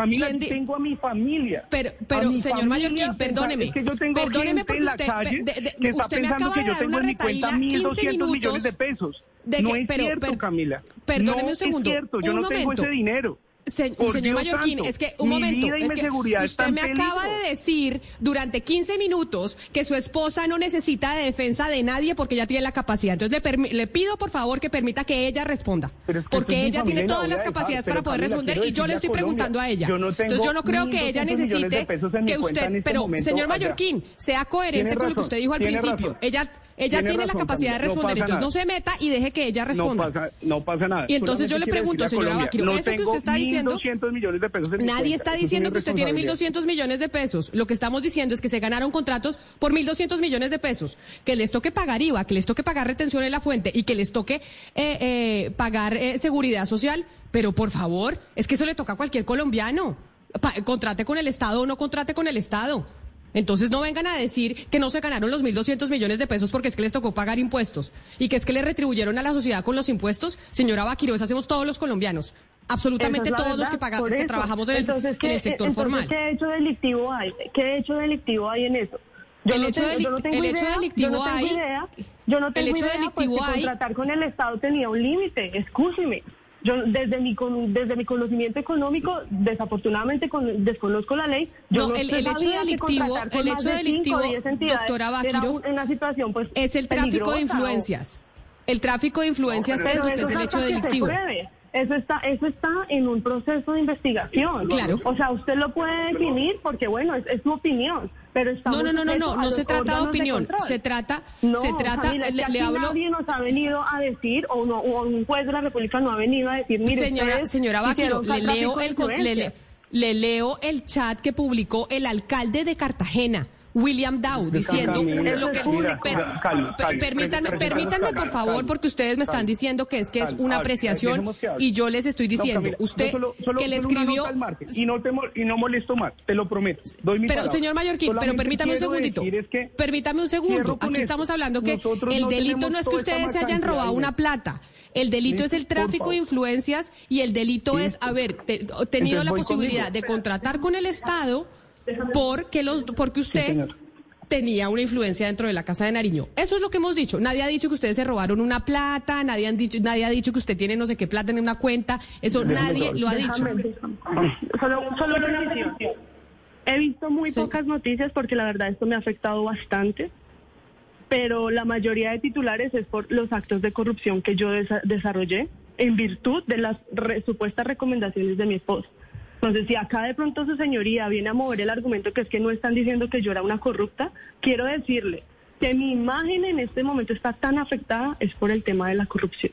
Camila, tengo a mi familia. Pero, pero señor Mallorquín, perdóneme. Es que yo tengo perdóneme porque usted, calle que usted pensando que yo tengo en mi cuenta 1.200 millones de pesos. no es cierto, Camila. Perdóneme no un segundo. Es cierto, yo un no momento. tengo ese dinero señor Mallorquín, es que un momento, es que usted me acaba de decir durante 15 minutos que su esposa no necesita de defensa de nadie porque ella tiene la capacidad. Entonces le, le pido por favor que permita que ella responda, porque ella tiene todas las capacidades para poder responder y yo le estoy preguntando a ella. Entonces yo no creo que ella necesite que usted, este pero señor Mallorquín, sea coherente con lo que usted dijo al principio. Ella ella tiene la capacidad de responder, entonces no se meta y deje que ella responda. No pasa, no pasa nada. Y entonces yo le pregunto, señora Vaquiro, eso que usted está diciendo... millones de pesos nadie está diciendo que usted tiene 1.200 millones de pesos. Lo que estamos diciendo es que se ganaron contratos por 1.200 millones de pesos. Que les toque pagar IVA, que les toque pagar retención en la fuente y que les toque eh, eh, pagar eh, seguridad social. Pero por favor, es que eso le toca a cualquier colombiano. contrate con el Estado o no contrate con el Estado. Entonces no vengan a decir que no se ganaron los 1.200 millones de pesos porque es que les tocó pagar impuestos y que es que le retribuyeron a la sociedad con los impuestos. Señora Baquiro, eso hacemos todos los colombianos. Absolutamente todos los que, pagamos, que trabajamos en el, entonces, en el sector formal. ¿Qué hecho delictivo hay? ¿Qué hecho delictivo hay en eso? Yo el, no hecho, tengo, yo no tengo el idea, hecho delictivo yo no tengo hay. Idea, yo no tengo el hecho idea, delictivo pues, hay. contratar con el Estado tenía un límite. Escúcheme. Yo desde mi desde mi conocimiento económico, desafortunadamente con, desconozco la ley. Yo no, el, el hecho delictivo, el hecho delictivo, doctora Baquiro, una situación pues es el tráfico de influencias. O... El tráfico de influencias es lo que es el hecho delictivo. Eso está, eso está en un proceso de investigación. Claro. O sea, usted lo puede definir porque, bueno, es, es su opinión. Pero no, no, no, no, no, no se trata de opinión. Se trata, no, se trata, Camila, le, le hablo. Nadie nos ha venido a decir, o, no, o un juez de la República no ha venido a decir, mire, señora, señora Baquiro, le leo el, le, le leo el chat que publicó el alcalde de Cartagena. William Dow diciendo lo que per, per, permítanme permítanme por favor porque ustedes me están diciendo que es que es una A ver, apreciación y yo les estoy diciendo usted que le escribió y no te y no molesto más, te lo prometo. Doy mi pero palabra. señor Mallorquín, pero permítame un segundito. decir es que Permítame un segundo. Aquí esto. estamos hablando que Nosotros el no delito no es que ustedes se hayan robado una plata. El delito es el tráfico de influencias y el delito es haber te- tenido Entonces la posibilidad conmigo. de contratar con el Estado porque los porque usted tenía una influencia dentro de la Casa de Nariño. Eso es lo que hemos dicho. Nadie ha dicho que ustedes se robaron una plata, nadie, han dicho, nadie ha dicho que usted tiene no sé qué plata en una cuenta. Eso nadie lo ha dicho. Déjame. Solo, solo. He visto muy Sí. pocas noticias porque la verdad esto me ha afectado bastante, pero la mayoría de titulares es por los actos de corrupción que yo desa- desarrollé en virtud de las re- supuestas recomendaciones de mi esposo. Entonces, si acá de pronto su señoría viene a mover el argumento que es que no están diciendo que yo era una corrupta, quiero decirle que mi imagen en este momento está tan afectada es por el tema de la corrupción.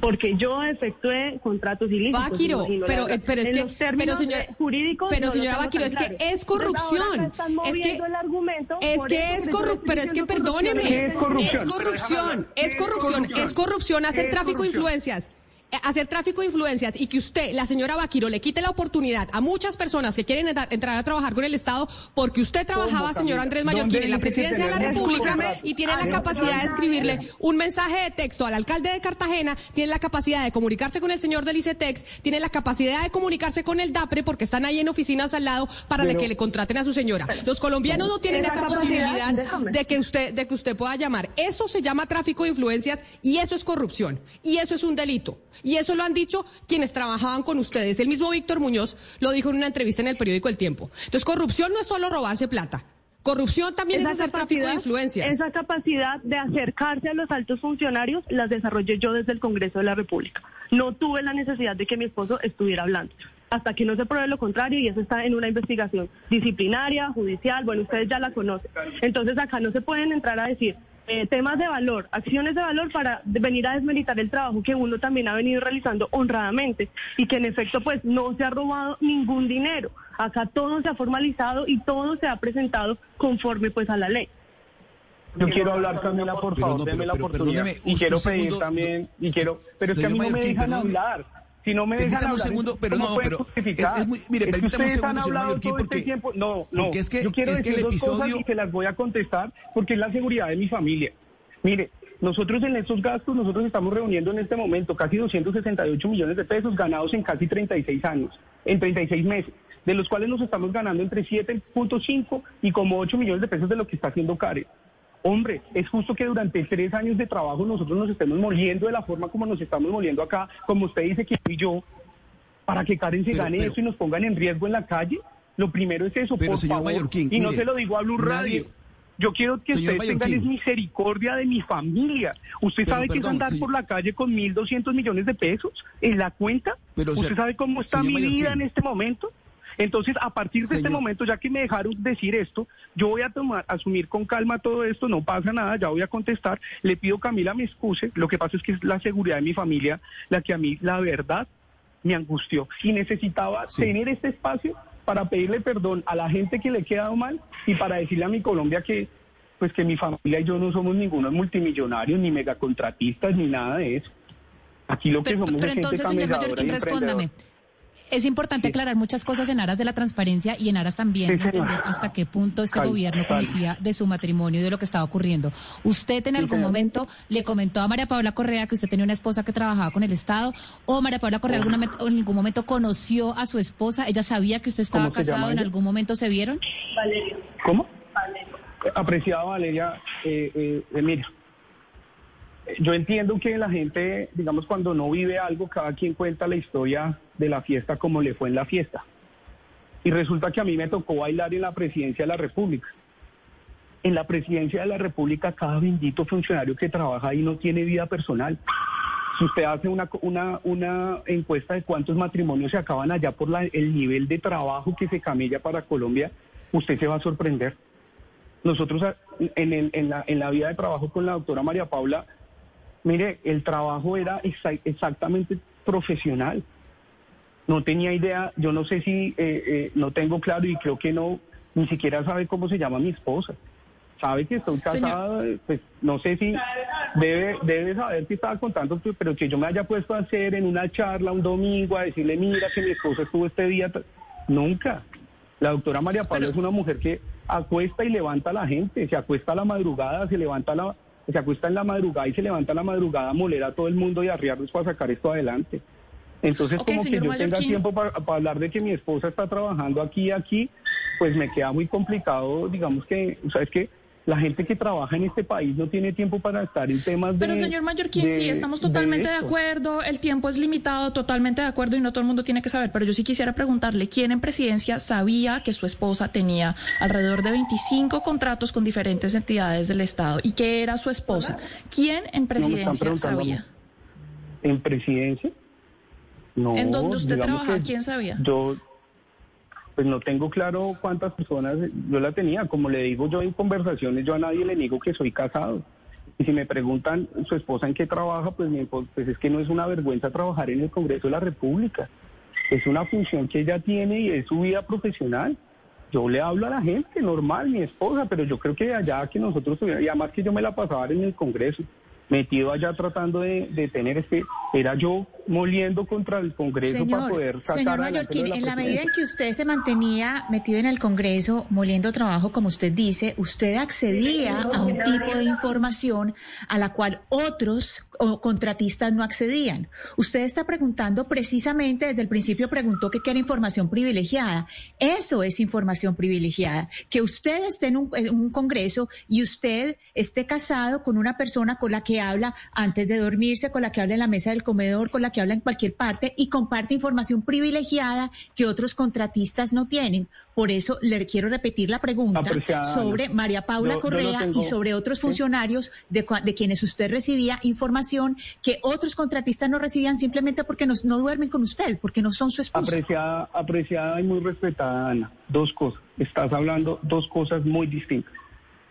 Porque yo efectué contratos ilícitos. Baquiro, imagino, pero, es En que, los pero señor, jurídicos. pero no lo señora tan es que es corrupción. Es moviendo que, el argumento, es que es corrupción, pero es que perdóneme. Es corrupción. es corrupción, es corrupción, es corrupción hacer tráfico de influencias. Eh, Hacer tráfico de influencias y que usted, la señora Baquiro, le quite la oportunidad a muchas personas que quieren entra- entrar a trabajar con el Estado porque usted trabajaba, ¿Cómo, señor? Andrés ¿Dónde Mallorquín, en la presidencia de la República y tiene la Ah, capacidad de escribirle un mensaje de texto al alcalde de Cartagena, tiene la capacidad de comunicarse con el señor del ICETEX, tiene la capacidad de comunicarse con el DAPRE porque están ahí en oficinas al lado para Pero- que le contraten a su señora. Los colombianos no tienen Esa posibilidad de que usted de que usted pueda llamar. Eso se llama tráfico de influencias y eso es corrupción y eso es un delito. Y eso lo han dicho quienes trabajaban con ustedes. El mismo Víctor Muñoz lo dijo en una entrevista en el periódico El Tiempo. Entonces, corrupción no es solo robarse plata. Corrupción también es hacer tráfico de influencias. Esa capacidad de acercarse a los altos funcionarios las desarrollé yo desde el Congreso de la República. No tuve la necesidad de que mi esposo estuviera hablando. Hasta que no se pruebe lo contrario, y eso está en una investigación disciplinaria, judicial, bueno, ustedes ya la conocen. Entonces acá no se pueden entrar a decir eh, temas de valor, acciones de valor para venir a desmeritar el trabajo que uno también ha venido realizando honradamente y que en efecto pues no se ha robado ningún dinero. Acá todo se ha formalizado y todo se ha presentado conforme pues a la ley. Yo quiero hablar, Camila, por favor, no, pero- la pero oportunidad. y quiero pedir segundo. también, y quiero, pero es que a mí no me dejan perdóneme. hablar. Si no me dejan Permítame un hablar, segundo, pero ¿cómo no, pero es- es muy- mire, que permítame un ustedes segundo, han hablado Mallorquín, todo este tiempo. No, no. porque es que- yo quiero es que decir el dos cosas y se las voy a contestar porque es la seguridad de mi familia. Mire, nosotros en estos gastos, nosotros estamos reuniendo en este momento casi 268 millones de pesos ganados en casi 36 años, en 36 meses, de los cuales nos estamos ganando entre 7.5 y como 8 millones de pesos de lo que está haciendo Karen. Hombre, es justo que durante tres años de trabajo nosotros nos estemos moliendo de la forma como nos estamos moliendo acá, como usted dice que y yo, para que Karen se Pero- gane pero- eso y nos pongan en riesgo en la calle. Lo primero es eso, Pero, por señor favor. Mallorquín, y no se lo digo a Blue nadie- Radio. Yo quiero que ustedes tengan Mallorquín. misericordia de mi familia. ¿Usted Pero, sabe que es perdón, andar señor- por la calle con 1.200 millones de pesos en la cuenta? Pero, ¿Usted sabe cómo está mi vida en este momento? Entonces, a partir de este momento, ya que me dejaron decir esto, yo voy a tomar, asumir con calma todo esto, no pasa nada, ya voy a contestar. Le pido Camila me excuse, lo que pasa es que es la seguridad de mi familia la que a mí, la verdad, me angustió. Y necesitaba Sí. tener este espacio para pedirle perdón a la gente que le he quedado mal y para decirle a mi Colombia que pues que mi familia y yo no somos ningunos multimillonarios, ni megacontratistas, ni nada de eso. Aquí lo que Pero, somos pero es gente entonces, señor Mallorquín, y respóndame. Es importante aclarar muchas cosas en aras de la transparencia y en aras también de entender hasta qué punto este gobierno conocía de su matrimonio y de lo que estaba ocurriendo. ¿Usted en algún momento le comentó a María Paula Correa que usted tenía una esposa que trabajaba con el Estado? ¿O María Paula Correa en algún momento conoció a su esposa? ¿Ella sabía que usted estaba casado? ¿En algún momento se vieron? Valeria. ¿Cómo? Valeria. Apreciada Valeria, eh, eh, mira, yo entiendo que la gente, digamos, cuando no vive algo, cada quien cuenta la historia de la fiesta como le fue en la fiesta. Y resulta que a mí me tocó bailar en la presidencia de la República. En la presidencia de la República, cada bendito funcionario que trabaja ahí no tiene vida personal. Si usted hace una, una, encuesta de cuántos matrimonios se acaban allá por el nivel de trabajo que se camella para Colombia, usted se va a sorprender. Nosotros en, el, en, la, en la vida de trabajo con la doctora María Paula, Mire, el trabajo era exactamente profesional. No tenía idea, yo no sé si, eh, eh, no tengo claro y creo que no, ni siquiera sabe cómo se llama mi esposa. Sabe que estoy casada, pues no sé si debe, debe saber que estaba contando, pues, pero que yo me haya puesto a hacer en una charla un domingo a decirle, mira que mi esposa estuvo este día. Nunca. La doctora María Pablo es una mujer que acuesta y levanta a la gente, se acuesta a la madrugada, se levanta a la se acuesta en la madrugada y se levanta en la madrugada a moler a todo el mundo y a arriarlos para sacar esto adelante. Entonces, como que yo tenga tiempo para, hablar de que mi esposa está trabajando aquí y aquí, pues me queda muy complicado, digamos que, o sea, es que la gente que trabaja en este país no tiene tiempo para estar en temas de... Pero señor Mallorquín, sí, estamos totalmente de, acuerdo, el tiempo es limitado, totalmente de acuerdo y no todo el mundo tiene que saber, pero yo sí quisiera preguntarle, ¿quién en presidencia sabía que su esposa tenía alrededor de 25 contratos con diferentes entidades del Estado y que era su esposa? ¿Quién en presidencia sabía? ¿En presidencia? No. ¿En donde usted trabaja, quién sabía? Yo, pues no tengo claro cuántas personas yo la tenía. Como le digo yo en conversaciones, yo a nadie le digo que soy casado. Y si me preguntan su esposa en qué trabaja, pues, pues es que no es una vergüenza trabajar en el Congreso de la República. Es una función que ella tiene y es su vida profesional. Yo le hablo a la gente, normal, mi esposa, pero yo creo que allá que nosotros tuviéramos, y además que yo me la pasaba en el Congreso metido allá tratando de, tener este, era yo moliendo contra el Congreso para poder sacar Señor Mallorquín, en la medida en que usted se mantenía metido en el Congreso, moliendo trabajo, como usted dice, usted accedía a un tipo de información a la cual otros contratistas no accedían. Usted está preguntando precisamente, desde el principio preguntó que qué era información privilegiada. Eso es información privilegiada. Que usted esté en un, en un Congreso y usted esté casado con una persona con la que habla antes de dormirse, con la que habla en la mesa del comedor, con la que habla en cualquier parte y comparte información privilegiada que otros contratistas no tienen. Por eso le quiero repetir la pregunta sobre María Paula Correa y sobre otros funcionarios de, de, quienes usted recibía información que otros contratistas no recibían simplemente porque no, no duermen con usted, porque no son su esposa. Apreciada, apreciada y muy respetada, Ana. Dos cosas. Estás hablando dos cosas muy distintas.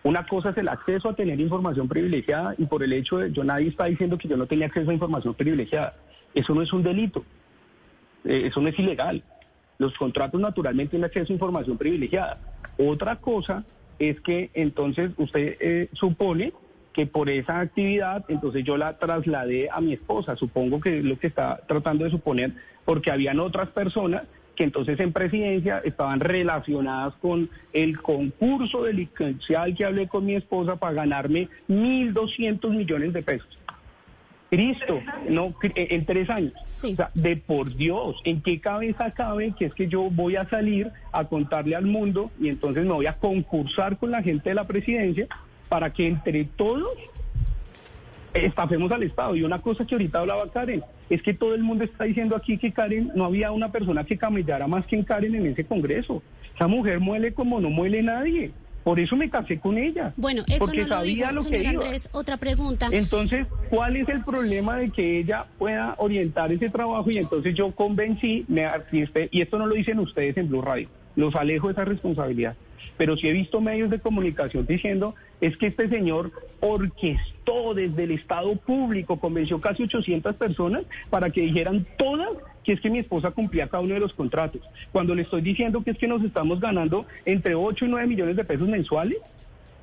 Una cosa es el acceso a tener información privilegiada y por el hecho de, yo nadie está diciendo que yo no tenía acceso a información privilegiada. Eso no es un delito, eh, eso no es ilegal. Los contratos naturalmente tienen acceso a información privilegiada. Otra cosa es que entonces usted eh, supone que por esa actividad, entonces yo la trasladé a mi esposa. Supongo que es lo que está tratando de suponer, porque habían otras personas que entonces en presidencia estaban relacionadas con el concurso delincuencial que hablé con mi esposa para ganarme 1.200 millones de pesos. Cristo, no, en tres años. O sea, de por Dios, ¿en qué cabeza cabe que es que yo voy a salir a contarle al mundo y entonces me voy a concursar con la gente de la presidencia para que entre todos estafemos al Estado? Y una cosa que ahorita hablaba Karen, es que todo el mundo está diciendo aquí que Karen, no había una persona que camellara más que en Karen en ese Congreso. Esa mujer muele como no muele nadie. Por eso me casé con ella. Bueno, eso porque no lo sabía lo que Andrés. Otra pregunta. Entonces, ¿cuál es el problema de que ella pueda orientar ese trabajo? Y entonces yo convencí, me y esto no lo dicen ustedes en Blue Radio, los alejo de esa responsabilidad. Pero sí he visto medios de comunicación diciendo es que este señor orquestó desde el Estado público, convenció casi 800 personas para que dijeran todas que es que mi esposa cumplía cada uno de los contratos. Cuando le estoy diciendo que es que nos estamos ganando entre 8 y 9 millones de pesos mensuales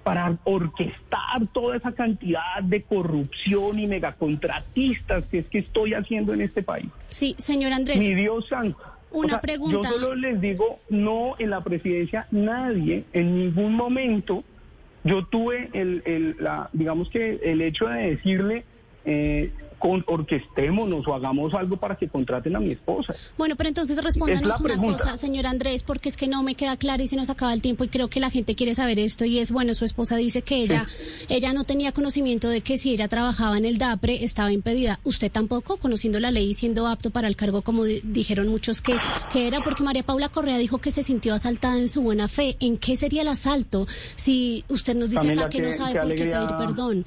para orquestar toda esa cantidad de corrupción y megacontratistas que es que estoy haciendo en este país. Sí, señor Andrés. Mi Dios santo. Una pregunta. Yo solo les digo, no en la presidencia, nadie, en ningún momento, yo tuve el, el la, digamos que el hecho de decirle, eh, con, orquestémonos o hagamos algo para que contraten a mi esposa. Bueno, pero entonces respóndanos una cosa, señor Andrés, porque es que no me queda claro y se nos acaba el tiempo y creo que la gente quiere saber esto y es, bueno, su esposa dice que ella, ella no tenía conocimiento de que si ella trabajaba en el DAPRE estaba impedida. ¿Usted tampoco, conociendo la ley y siendo apto para el cargo, como dijeron muchos que, que era? Porque María Paula Correa dijo que se sintió asaltada en su buena fe. ¿En qué sería el asalto? Si usted nos dice acá que, no sabe por qué pedir perdón.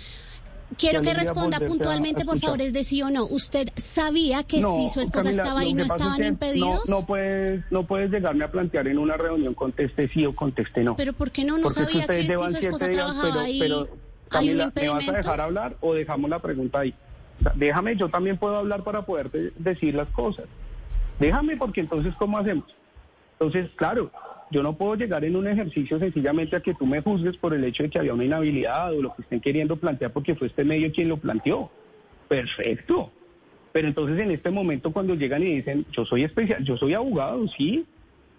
Quiero que responda puntualmente, por favor, es de sí o no. ¿Usted sabía que si su esposa estaba ahí no estaban impedidos? No, puedes, no puedes llegarme a plantear en una reunión conteste sí o conteste no. ¿Pero por qué no? ¿No sabía que, si su esposa trabajaba ahí pero, Camila, ¿me vas a dejar hablar o dejamos la pregunta ahí? déjame, yo también puedo hablar para poderte decir las cosas. Déjame porque entonces, ¿cómo hacemos? Entonces, claro, yo no puedo llegar en un ejercicio sencillamente a que tú me juzgues por el hecho de que había una inhabilidad o lo que estén queriendo plantear porque fue este medio quien lo planteó. Perfecto. Pero entonces en este momento cuando llegan y dicen, yo soy especial, yo soy abogado, sí,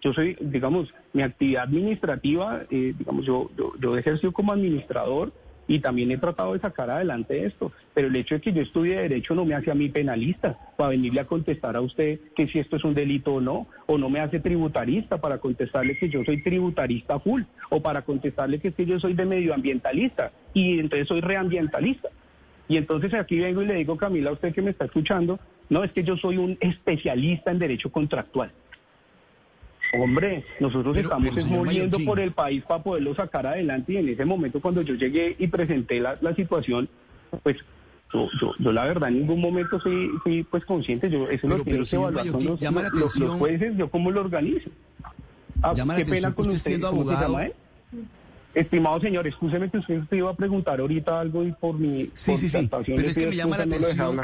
yo soy, digamos, mi actividad administrativa, eh, digamos, yo, yo, yo como administrador, y también he tratado de sacar adelante esto. Pero el hecho de que yo estudie Derecho no me hace a mí penalista para venirle a contestar a usted que si esto es un delito o no, o no me hace tributarista para contestarle que yo soy tributarista full, o para contestarle que, es que yo soy de medioambientalista y entonces soy reambientalista. Y entonces aquí vengo y le digo, Camila, a usted que me está escuchando, no, es que yo soy un especialista en derecho contractual. Hombre, nosotros estamos muriendo por el país para poderlo sacar adelante y en ese momento cuando yo llegué y presenté la, situación, pues yo, yo, la verdad en ningún momento fui, fui pues consciente, yo eso lo tiene que evaluar con los, jueces, yo cómo lo organizo. Ah, qué pena con usted, ¿cómo se llama Estimado señor, escúcheme que usted iba a preguntar ahorita algo y por mi sí, sí, sí, pero es que me llama la atención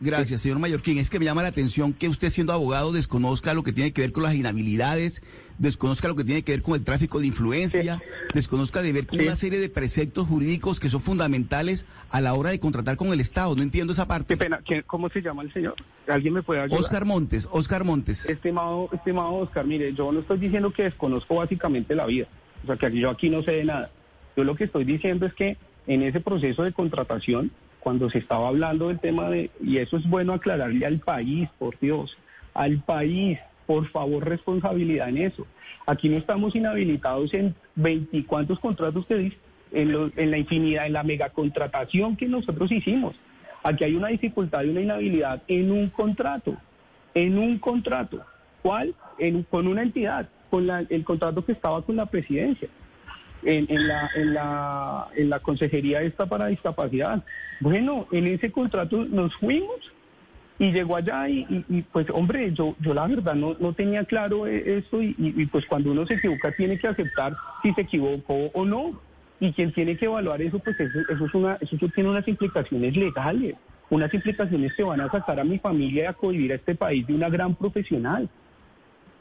Gracias, señor Mallorquín. Es que me llama la atención que usted siendo abogado desconozca lo que tiene que ver con las inhabilidades, desconozca lo que tiene que ver con el tráfico de influencia, desconozca de ver con una serie de preceptos jurídicos que son fundamentales a la hora de contratar con el Estado. No entiendo esa parte. Qué pena. ¿Cómo se llama el señor? ¿Alguien me puede ayudar? Oscar Montes, Oscar Montes. Estimado, estimado Oscar, mire, yo no estoy diciendo que desconozco básicamente la vida. O sea, que yo aquí no sé de nada. Yo lo que estoy diciendo es que en ese proceso de contratación cuando se estaba hablando del tema de, y eso es bueno aclararle al país, por Dios, al país, por favor, responsabilidad en eso. Aquí no estamos inhabilitados en veinticuantos contratos que dice, en, en la infinidad, en la megacontratación que nosotros hicimos. Aquí hay una dificultad y una inhabilidad en un contrato, en un contrato. ¿Cuál? En, con una entidad, con el contrato que estaba con la presidencia en, la, en, la, en la consejería esta para discapacidad. Bueno, en ese contrato nos fuimos y llegó allá y, pues hombre, yo, yo la verdad no, no tenía claro e, eso y, pues cuando uno se equivoca tiene que aceptar si se equivocó o no. Y quien tiene que evaluar eso, pues eso, eso, es una, eso tiene unas implicaciones legales, unas implicaciones que van a sacar a mi familia y a cohibir a este país de una gran profesional.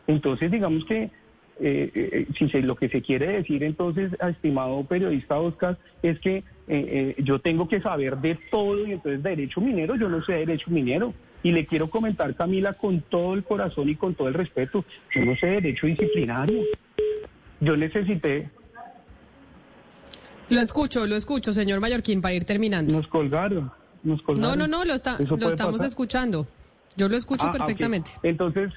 Entonces, digamos que eh, eh, si se, lo que se quiere decir entonces, estimado periodista Oscar, es que eh, yo tengo que saber de todo y entonces derecho minero, yo no sé derecho minero. Y le quiero comentar, Camila, con todo el corazón y con todo el respeto, yo no sé derecho disciplinario. Yo necesité... Lo escucho, lo escucho, señor Mallorquín, para ir terminando. Nos colgaron, nos colgaron. No, no, no, lo, está, lo estamos escuchando. Yo lo escucho ah, perfectamente. Entonces,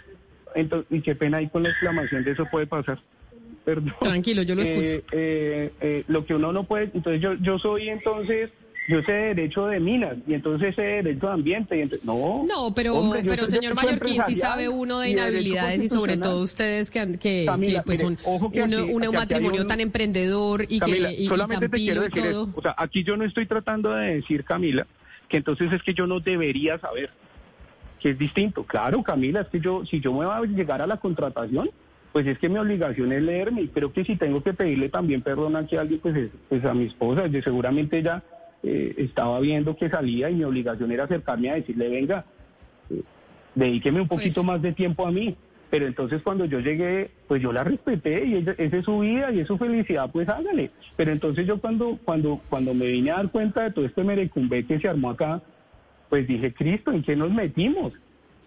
entonces, y qué pena ahí con la exclamación de eso puede pasar. Perdón. Tranquilo, yo lo escucho. Eh, eh, eh, lo que uno no puede, entonces yo, yo soy entonces yo sé derecho de minas y entonces sé derecho de ambiente. Y entonces, no, no, pero, pero señor Mallorquín, si sabe uno de inhabilidades y sobre todo ustedes que, que, pues un, un, matrimonio tan emprendedor y que y, solamente te quiero decir o sea, aquí yo no estoy tratando de decir, Camila, que entonces es que yo no debería saber que es distinto. Claro, Camila, es que yo, si yo me voy a llegar a la contratación, pues es que mi obligación es leerme y creo que si tengo que pedirle también perdón aquí a alguien, pues, pues a mi esposa, yo seguramente ella eh, estaba viendo que salía y mi obligación era acercarme a decirle, venga, eh, dedíqueme un poquito pues más de tiempo a mí. Pero entonces cuando yo llegué, pues yo la respeté y esa, es su vida y es su felicidad, pues hágale. Pero entonces yo cuando, cuando, cuando me vine a dar cuenta de todo este merecumbe que se armó acá, pues dije, Cristo, ¿en qué nos metimos?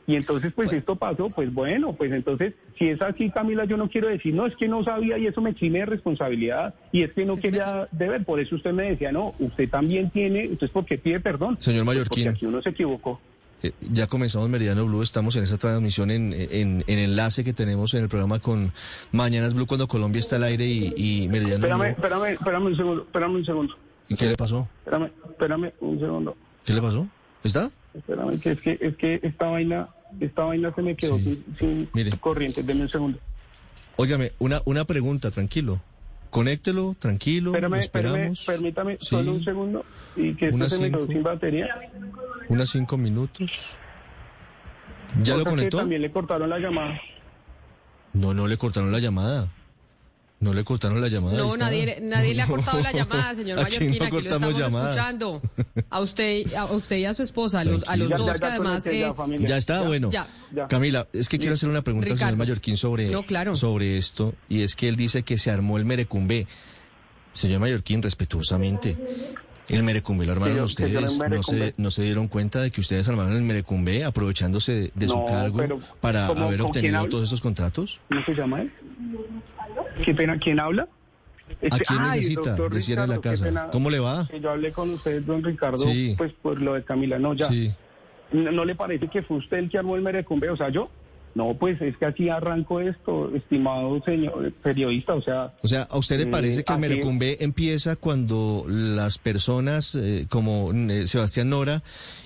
Y entonces, pues, pues esto pasó, pues bueno, pues entonces, si es así, Camila, yo no quiero decir, no, es que no sabía y eso me exime de responsabilidad y es que no quería deber. Por eso usted me decía, no, usted también tiene, entonces, ¿por qué pide perdón? Señor Mallorquín. porque aquí uno se equivocó. Eh, ya comenzamos Meridiano Blue, estamos en esa transmisión en, en, enlace que tenemos en el programa con Mañanas Blue cuando Colombia está al aire y, y Meridiano espérame, Blue. Espérame, espérame un segundo, espérame un segundo. ¿Y qué le pasó? Espérame, espérame un segundo. ¿Qué le pasó? ¿Está? Espérame, que es que, es que esta vaina, esta vaina se me quedó sin, sin corriente. Denme un segundo. Óigame, una, una pregunta, tranquilo. Conéctelo, tranquilo, espérame, esperamos. permítame, solo un segundo. Y que esto se me quedó sin batería. Unas cinco minutos. ¿Ya lo conectó? también le cortaron la llamada. No, no le cortaron la llamada. No le cortaron la llamada. No, nadie, nadie le ha cortado la llamada, señor Mallorquín. Aquí, lo estamos escuchando. A usted, a usted y a su esposa, a los, a los dos que además... ya, está, bueno. Camila, es que quiero hacer una pregunta al señor Mallorquín sobre, sobre esto. Y es que él dice que se armó el Merecumbe. Señor Mallorquín, respetuosamente, el Merecumbe lo armaron ustedes. No se, ¿No se dieron cuenta de que ustedes armaron el Merecumbe aprovechándose de, su cargo para haber obtenido todos esos contratos? ¿Cómo se llama él? Qué pena, ¿quién habla? ¿A quién necesita? Decían en la casa. ¿Cómo le va? yo hablé con usted, don Ricardo, pues por lo de Camila. No, ya. ¿No, le parece que fue usted el que armó el Merecumbe? O sea, yo. No, pues es que así arranco esto, estimado señor periodista, o sea... O sea, ¿a usted le parece eh, que el Merecumbe empieza cuando las personas eh, como eh, Sebastián Nora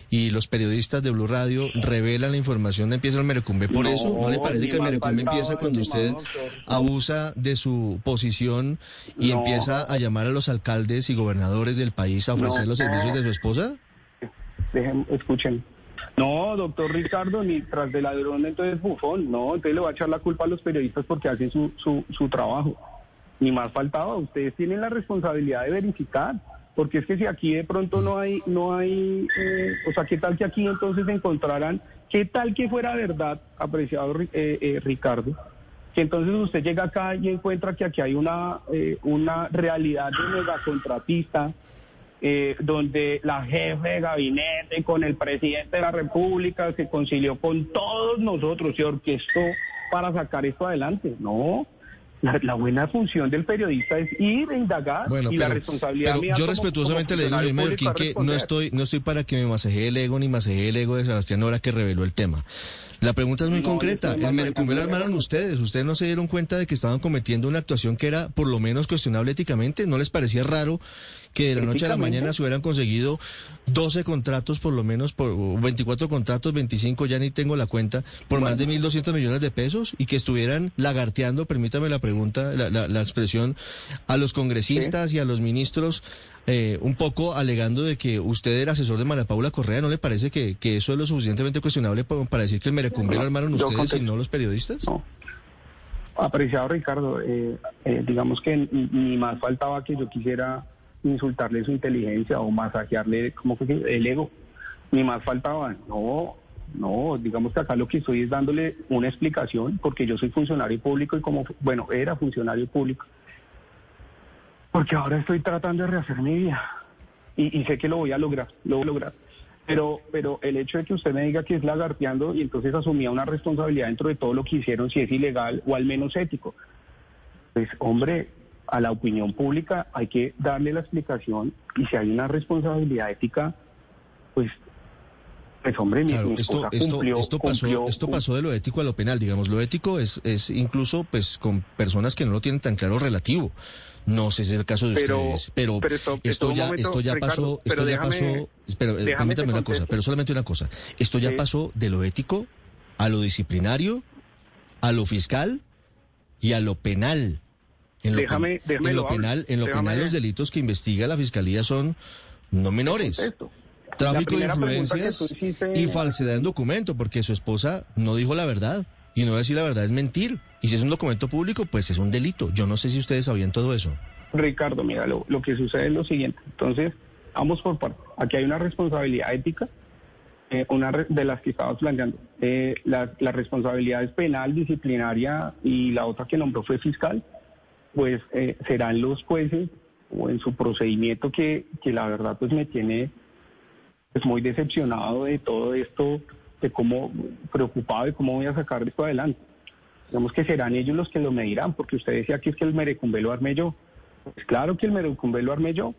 y los periodistas de Blue Radio revelan la información, empieza el Merecumbe. Por eso? ¿No le parece que el Merecumbe empieza cuando usted abusa de su posición y empieza a llamar a los alcaldes y gobernadores del país a ofrecer los servicios de su esposa? Dejen, escuchen. No, doctor Ricardo, ni tras de ladrón entonces bufón, no, entonces le va a echar la culpa a los periodistas porque hacen su, su, su trabajo. Ni más faltaba, ustedes tienen la responsabilidad de verificar, porque es que si aquí de pronto no hay, no hay, eh, o sea, ¿qué tal que aquí entonces encontraran, qué tal que fuera verdad, apreciado eh, eh, Ricardo, que entonces usted llega acá y encuentra que aquí hay una, una realidad de megacontratista, eh, donde la jefe de gabinete con el presidente de la República se concilió con todos nosotros y orquestó para sacar esto adelante. No, la, buena función del periodista es ir a indagar y la responsabilidad pero yo respetuosamente le digo, señor Mallorquín, que no estoy, no estoy para que me masajee el ego ni masajee el ego de Sebastián Nora que reveló el tema. La pregunta es muy concreta. El Merecumbe lo armaron ustedes. ¿Ustedes no se dieron cuenta de que estaban cometiendo una actuación que era por lo menos cuestionable éticamente? ¿No les parecía raro que de la noche a la mañana se hubieran conseguido 12 contratos, por lo menos, por 24 contratos, 25, ya ni tengo la cuenta, por más de 1.200 millones de pesos y que estuvieran lagarteando, permítame la pregunta, la, expresión, a los congresistas y a los ministros eh, un poco alegando de que usted era asesor de María Paula Correa, ¿no le parece que, eso es lo suficientemente cuestionable para, decir que el Merecumbe lo armaron ustedes y no los periodistas? No. Apreciado Ricardo, eh, eh, digamos que ni más faltaba que yo quisiera insultarle su inteligencia o masajearle como que el ego, ni más faltaba. No, no, digamos que acá lo que estoy es dándole una explicación porque yo soy funcionario público y como, bueno, era funcionario público porque ahora estoy tratando de rehacer mi vida y, sé que lo voy a lograr, lo voy a lograr. Pero, pero el hecho de que usted me diga que es lagarteando y entonces asumía una responsabilidad dentro de todo lo que hicieron, si es ilegal o al menos ético, pues hombre, a la opinión pública hay que darle la explicación y si hay una responsabilidad ética, pues pues hombre, esto, esto, pasó, esto pasó de lo ético a lo penal, digamos, lo ético es, es incluso pues con personas que no lo tienen tan claro relativo. No sé si es el caso de ustedes, pero, esto, ya, esto ya pasó, esto ya pasó, pero eh, permítame una cosa, pero solamente una cosa. Esto ya pasó de lo ético a lo disciplinario, a lo fiscal y a lo penal. En lo, en lo penal, en lo penal los delitos que investiga la fiscalía son no menores. Tráfico de influencias y falsedad en documento, porque su esposa no dijo la verdad. Y no decir la verdad es mentir. Y si es un documento público, pues es un delito. Yo no sé si ustedes sabían todo eso. Ricardo, mira, lo, que sucede es lo siguiente. Entonces, ambos por parte. Aquí hay una responsabilidad ética, eh, una de las que estabas planteando. Eh, la, responsabilidad es penal, disciplinaria y la otra que nombró fue fiscal. Pues eh, serán los jueces o en su procedimiento que, que la verdad pues me tiene pues muy decepcionado de todo esto de cómo preocupado de cómo voy a sacar esto adelante. Digamos que serán ellos los que lo medirán, porque usted decía que es que el Merecumbe lo armé yo. Pues claro que el Merecumbe lo armé yo.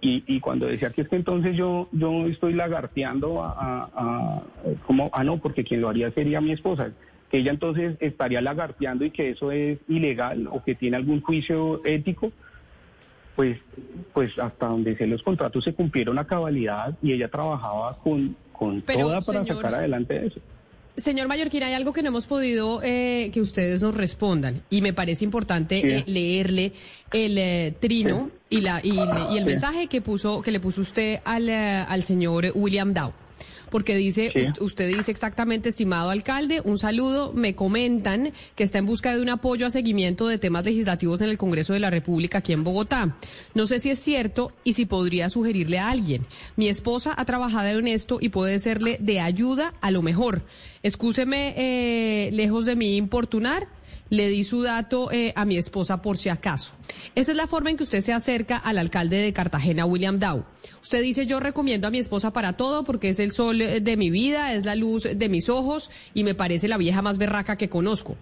Y, y, cuando decía que es que entonces yo yo estoy lagarteando a, a, como ah no porque quien lo haría sería mi esposa que ella entonces estaría lagarteando y que eso es ilegal o que tiene algún juicio ético pues pues hasta donde sé los contratos se cumplieron a cabalidad y ella trabajaba con con toda para sacar adelante eso Señor Mallorquín, hay algo que no hemos podido eh, que ustedes nos respondan y me parece importante eh, leerle el eh, trino y, la, y, el mensaje que puso que le puso usted al, al señor William Dow porque dice, usted dice exactamente, estimado alcalde, un saludo, me comentan que está en busca de un apoyo a seguimiento de temas legislativos en el Congreso de la República aquí en Bogotá. No sé si es cierto y si podría sugerirle a alguien. Mi esposa ha trabajado en esto y puede serle de ayuda a lo mejor. Excúseme, eh, lejos de mí importunar le di su dato eh, a mi esposa por si acaso. Esa es la forma en que usted se acerca al alcalde de Cartagena, William Dow. Usted dice, yo recomiendo a mi esposa para todo porque es el sol eh, de mi vida, es la luz de mis ojos y me parece la vieja más berraca que conozco.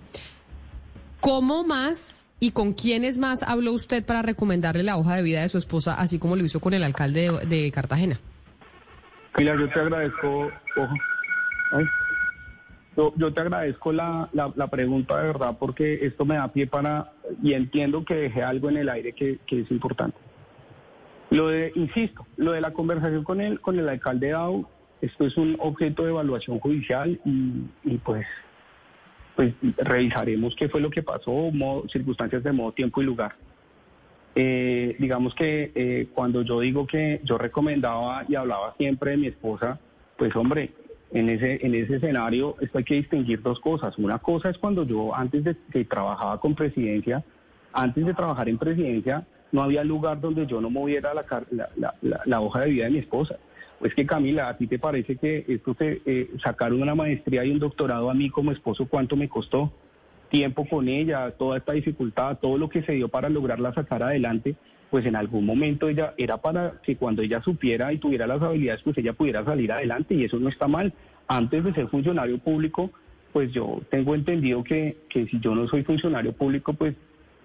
¿Cómo más y con quiénes más habló usted para recomendarle la hoja de vida de su esposa, así como lo hizo con el alcalde de, Cartagena? Pilar, yo te agradezco. Yo, te agradezco la, la, pregunta de verdad porque esto me da pie para, y entiendo que dejé algo en el aire que, es importante. Lo de, insisto, lo de la conversación con el, con el alcalde Dau, esto es un objeto de evaluación judicial y, pues, pues revisaremos qué fue lo que pasó, circunstancias de modo, tiempo y lugar. Eh, digamos que eh, cuando yo digo que yo recomendaba y hablaba siempre de mi esposa, pues hombre, en ese, en ese escenario esto hay que distinguir dos cosas. Una cosa es cuando yo antes de que trabajaba con presidencia, antes de trabajar en presidencia, no había lugar donde yo no moviera la, la, la, hoja de vida de mi esposa. Pues que Camila, ¿a ti te parece que esto se, eh, sacar una maestría y un doctorado a mí como esposo, cuánto me costó? Tiempo con ella, toda esta dificultad, todo lo que se dio para lograrla sacar adelante pues en algún momento ella era para que cuando ella supiera y tuviera las habilidades, pues ella pudiera salir adelante y eso no está mal. Antes de ser funcionario público, pues yo tengo entendido que, que si yo no soy funcionario público, pues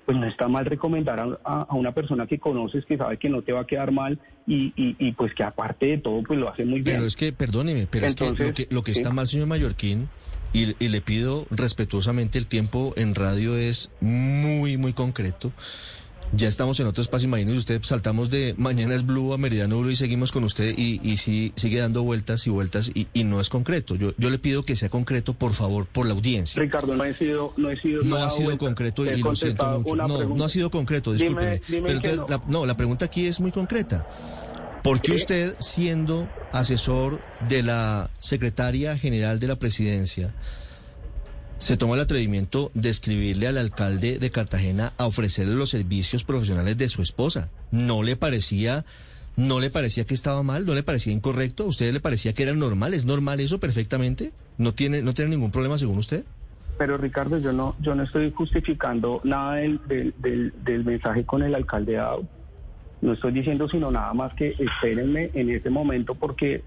pues no está mal recomendar a, una persona que conoces, que sabe que no te va a quedar mal y, y, pues que aparte de todo, pues lo hace muy bien. Pero es que, perdóneme, pero es que lo que, lo que está mal, señor Mallorquín, y, y, le pido respetuosamente el tiempo en radio es muy, muy concreto. Ya estamos en otro espacio, imagínese usted, saltamos de Mañana es Blue a Meridiano Blue y seguimos con usted y, y sigue dando vueltas y vueltas y, y, no es concreto. Yo, yo le pido que sea concreto, por favor, por la audiencia. Ricardo, no he sido... No, he sido no ha sido concreto y lo siento mucho. No, no ha sido concreto, discúlpeme. Pero entonces, no. La, no, la pregunta aquí es muy concreta. ¿Por qué usted, siendo asesor de la secretaria general de la presidencia, se tomó el atrevimiento de escribirle al alcalde de Cartagena a ofrecerle los servicios profesionales de su esposa. ¿No le parecía, no le parecía que estaba mal? ¿No le parecía incorrecto? ¿A usted le parecía que era normal? ¿Es normal eso perfectamente? ¿No tiene, no tiene ningún problema según usted? Pero Ricardo, yo no, yo no estoy justificando nada del, del, del, mensaje con el alcalde Dado. No estoy diciendo sino nada más que espérenme en ese momento porque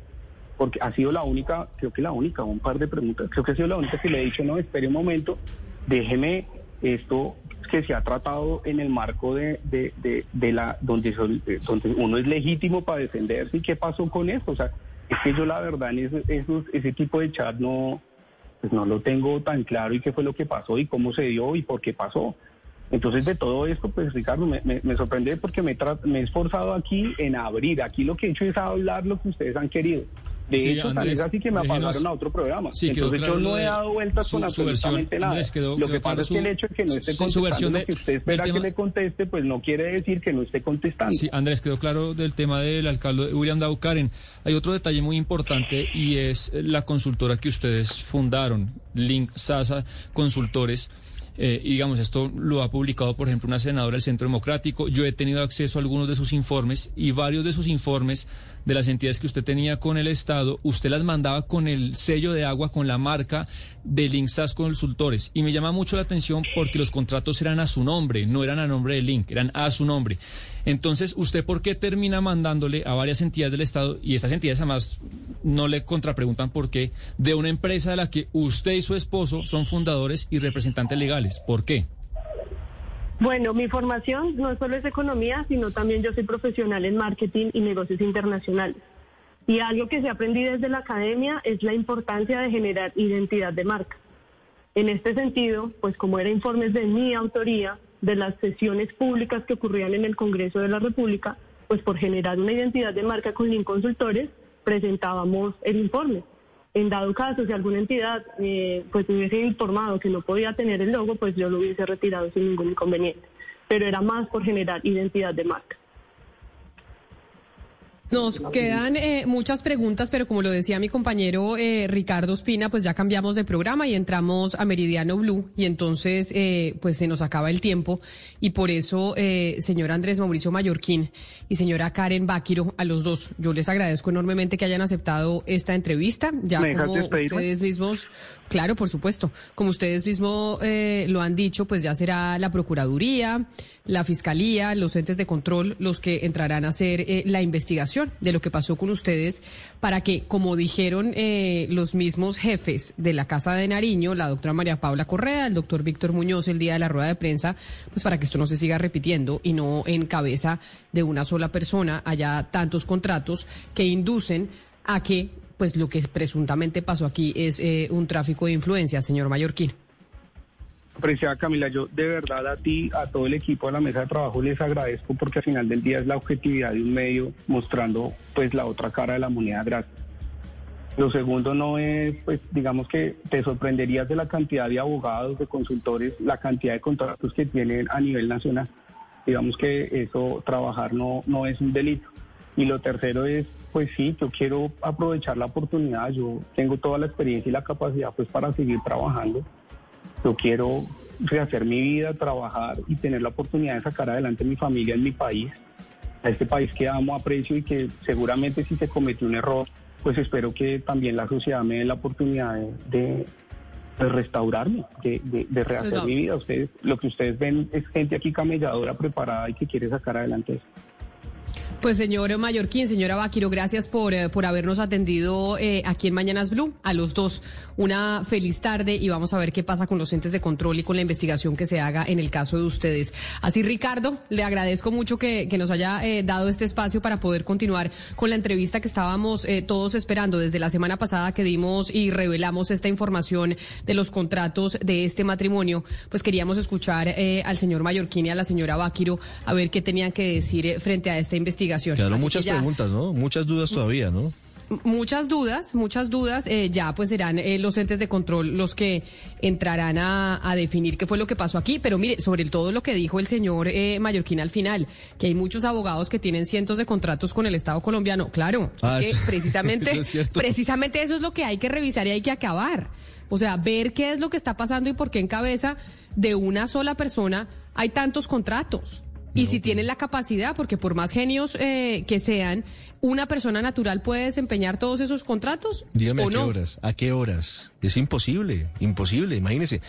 porque ha sido la única, creo que la única, un par de preguntas, creo que ha sido la única que le he dicho, no, espere un momento, déjeme esto que se ha tratado en el marco de, de, la donde, donde uno es legítimo para defenderse y qué pasó con esto. O sea, es que yo la verdad en ese, ese tipo de chat no, pues no lo tengo tan claro y qué fue lo que pasó y cómo se dio y por qué pasó. Entonces de todo esto, pues Ricardo, me, me, sorprende porque me, me he esforzado aquí en abrir. Aquí lo que he hecho es hablar lo que ustedes han querido. De sí, hecho, Andrés, así que me apagaron a otro programa. Sí, Entonces yo no he dado vueltas con absolutamente nada. lo que pasa es que el hecho de que no esté contestando lo que usted espera que le conteste, pues no quiere decir que no esté contestando. Sí, Andrés, quedó claro del tema del alcalde William Karen. Hay otro detalle muy importante y es la consultora que ustedes fundaron, Link Sasa Consultores. Eh, y digamos, esto lo ha publicado, por ejemplo, una senadora del Centro Democrático. Yo he tenido acceso a algunos de sus informes y varios de sus informes de las entidades que usted tenía con el Estado, usted las mandaba con el sello de agua, con la marca de Linksas Consultores. Y me llama mucho la atención porque los contratos eran a su nombre, no eran a nombre de Link, eran a su nombre. Entonces, ¿usted por qué termina mandándole a varias entidades del Estado y estas entidades además no le contrapreguntan por qué, de una empresa de la que usted y su esposo son fundadores y representantes legales. ¿Por qué? Bueno, mi formación no solo es economía, sino también yo soy profesional en marketing y negocios internacionales. Y algo que se aprendí desde la academia es la importancia de generar identidad de marca. En este sentido, pues como era informes de mi autoría, de las sesiones públicas que ocurrían en el Congreso de la República, pues por generar una identidad de marca con Link Consultores, presentábamos el informe. En dado caso, si alguna entidad eh, pues hubiese informado que no podía tener el logo, pues yo lo hubiese retirado sin ningún inconveniente. Pero era más por generar identidad de marca. Nos quedan eh, muchas preguntas, pero como lo decía mi compañero eh, Ricardo Espina, pues ya cambiamos de programa y entramos a Meridiano Blue y entonces eh, pues se nos acaba el tiempo y por eso, eh, señor Andrés Mauricio Mallorquín y señora Karen Báquiro, a los dos, yo les agradezco enormemente que hayan aceptado esta entrevista. Ya como ustedes mismos, claro, por supuesto, como ustedes mismos eh, lo han dicho, pues ya será la Procuraduría, la Fiscalía, los entes de control los que entrarán a hacer eh, la investigación de lo que pasó con ustedes para que, como dijeron eh, los mismos jefes de la Casa de Nariño, la doctora María Paula Correa, el doctor Víctor Muñoz el día de la rueda de prensa, pues para que esto no se siga repitiendo y no en cabeza de una sola persona haya tantos contratos que inducen a que pues lo que presuntamente pasó aquí es eh, un tráfico de influencia, señor Mallorquín. Apreciada Camila, yo de verdad a ti, a todo el equipo de la mesa de trabajo les agradezco porque al final del día es la objetividad de un medio mostrando pues la otra cara de la moneda. Gracias. Lo segundo no es, pues digamos que te sorprenderías de la cantidad de abogados, de consultores, la cantidad de contratos que tienen a nivel nacional. Digamos que eso, trabajar no, no es un delito. Y lo tercero es, pues sí, yo quiero aprovechar la oportunidad, yo tengo toda la experiencia y la capacidad pues para seguir trabajando yo quiero rehacer mi vida, trabajar y tener la oportunidad de sacar adelante mi familia en mi país, a este país que amo, aprecio y que seguramente si se cometió un error, pues espero que también la sociedad me dé la oportunidad de, restaurarme, de, rehacer mi vida. Ustedes, lo que ustedes ven es gente aquí camelladora, preparada y que quiere sacar adelante eso. Pues señor Mallorquín, señora Vaquiro, gracias por, eh, por habernos atendido eh, aquí en Mañanas Blue. A los dos, una feliz tarde y vamos a ver qué pasa con los entes de control y con la investigación que se haga en el caso de ustedes. Así, Ricardo, le agradezco mucho que, que nos haya eh, dado este espacio para poder continuar con la entrevista que estábamos todos esperando desde la semana pasada que dimos y revelamos esta información de los contratos de este matrimonio. Pues queríamos escuchar al señor Mallorquín y a la señora Vaquiro a ver qué tenían que decir frente a esta investigación Quedaron muchas preguntas, ¿no? Muchas dudas todavía, ¿no? Muchas dudas, muchas dudas. Eh, ya pues serán eh, los entes de control los que entrarán a, definir qué fue lo que pasó aquí. Pero mire, sobre todo lo que dijo el señor eh, Mallorquín al final, que hay muchos abogados que tienen cientos de contratos con el Estado colombiano. Claro, es ah, que precisamente, precisamente eso es lo que hay que revisar y hay que acabar. O sea, ver qué es lo que está pasando y por qué en cabeza de una sola persona hay tantos contratos. Y si tienen la capacidad, porque por más genios eh, que sean, ¿una persona natural puede desempeñar todos esos contratos? Dígame a qué horas, a qué horas. Es imposible, imposible. Imagínese,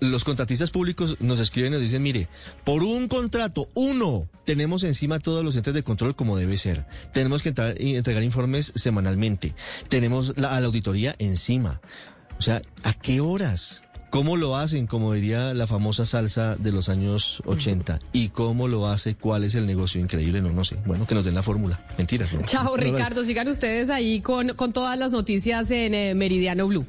los contratistas públicos nos escriben y nos dicen, mire, por un contrato, uno, tenemos encima todos los entes de control como debe ser. Tenemos que entrar, entregar informes semanalmente. Tenemos la, a la auditoría encima. O sea, ¿a qué horas? ¿Cómo lo hacen, como diría la famosa salsa de los años 80? ¿Y cómo lo hace? ¿Cuál es el negocio increíble? No, no sé. Bueno, que nos den la fórmula. Mentiras, ¿no? Chao, Ricardo. Sigan ustedes ahí con, con todas las noticias en eh, Meridiano Blue.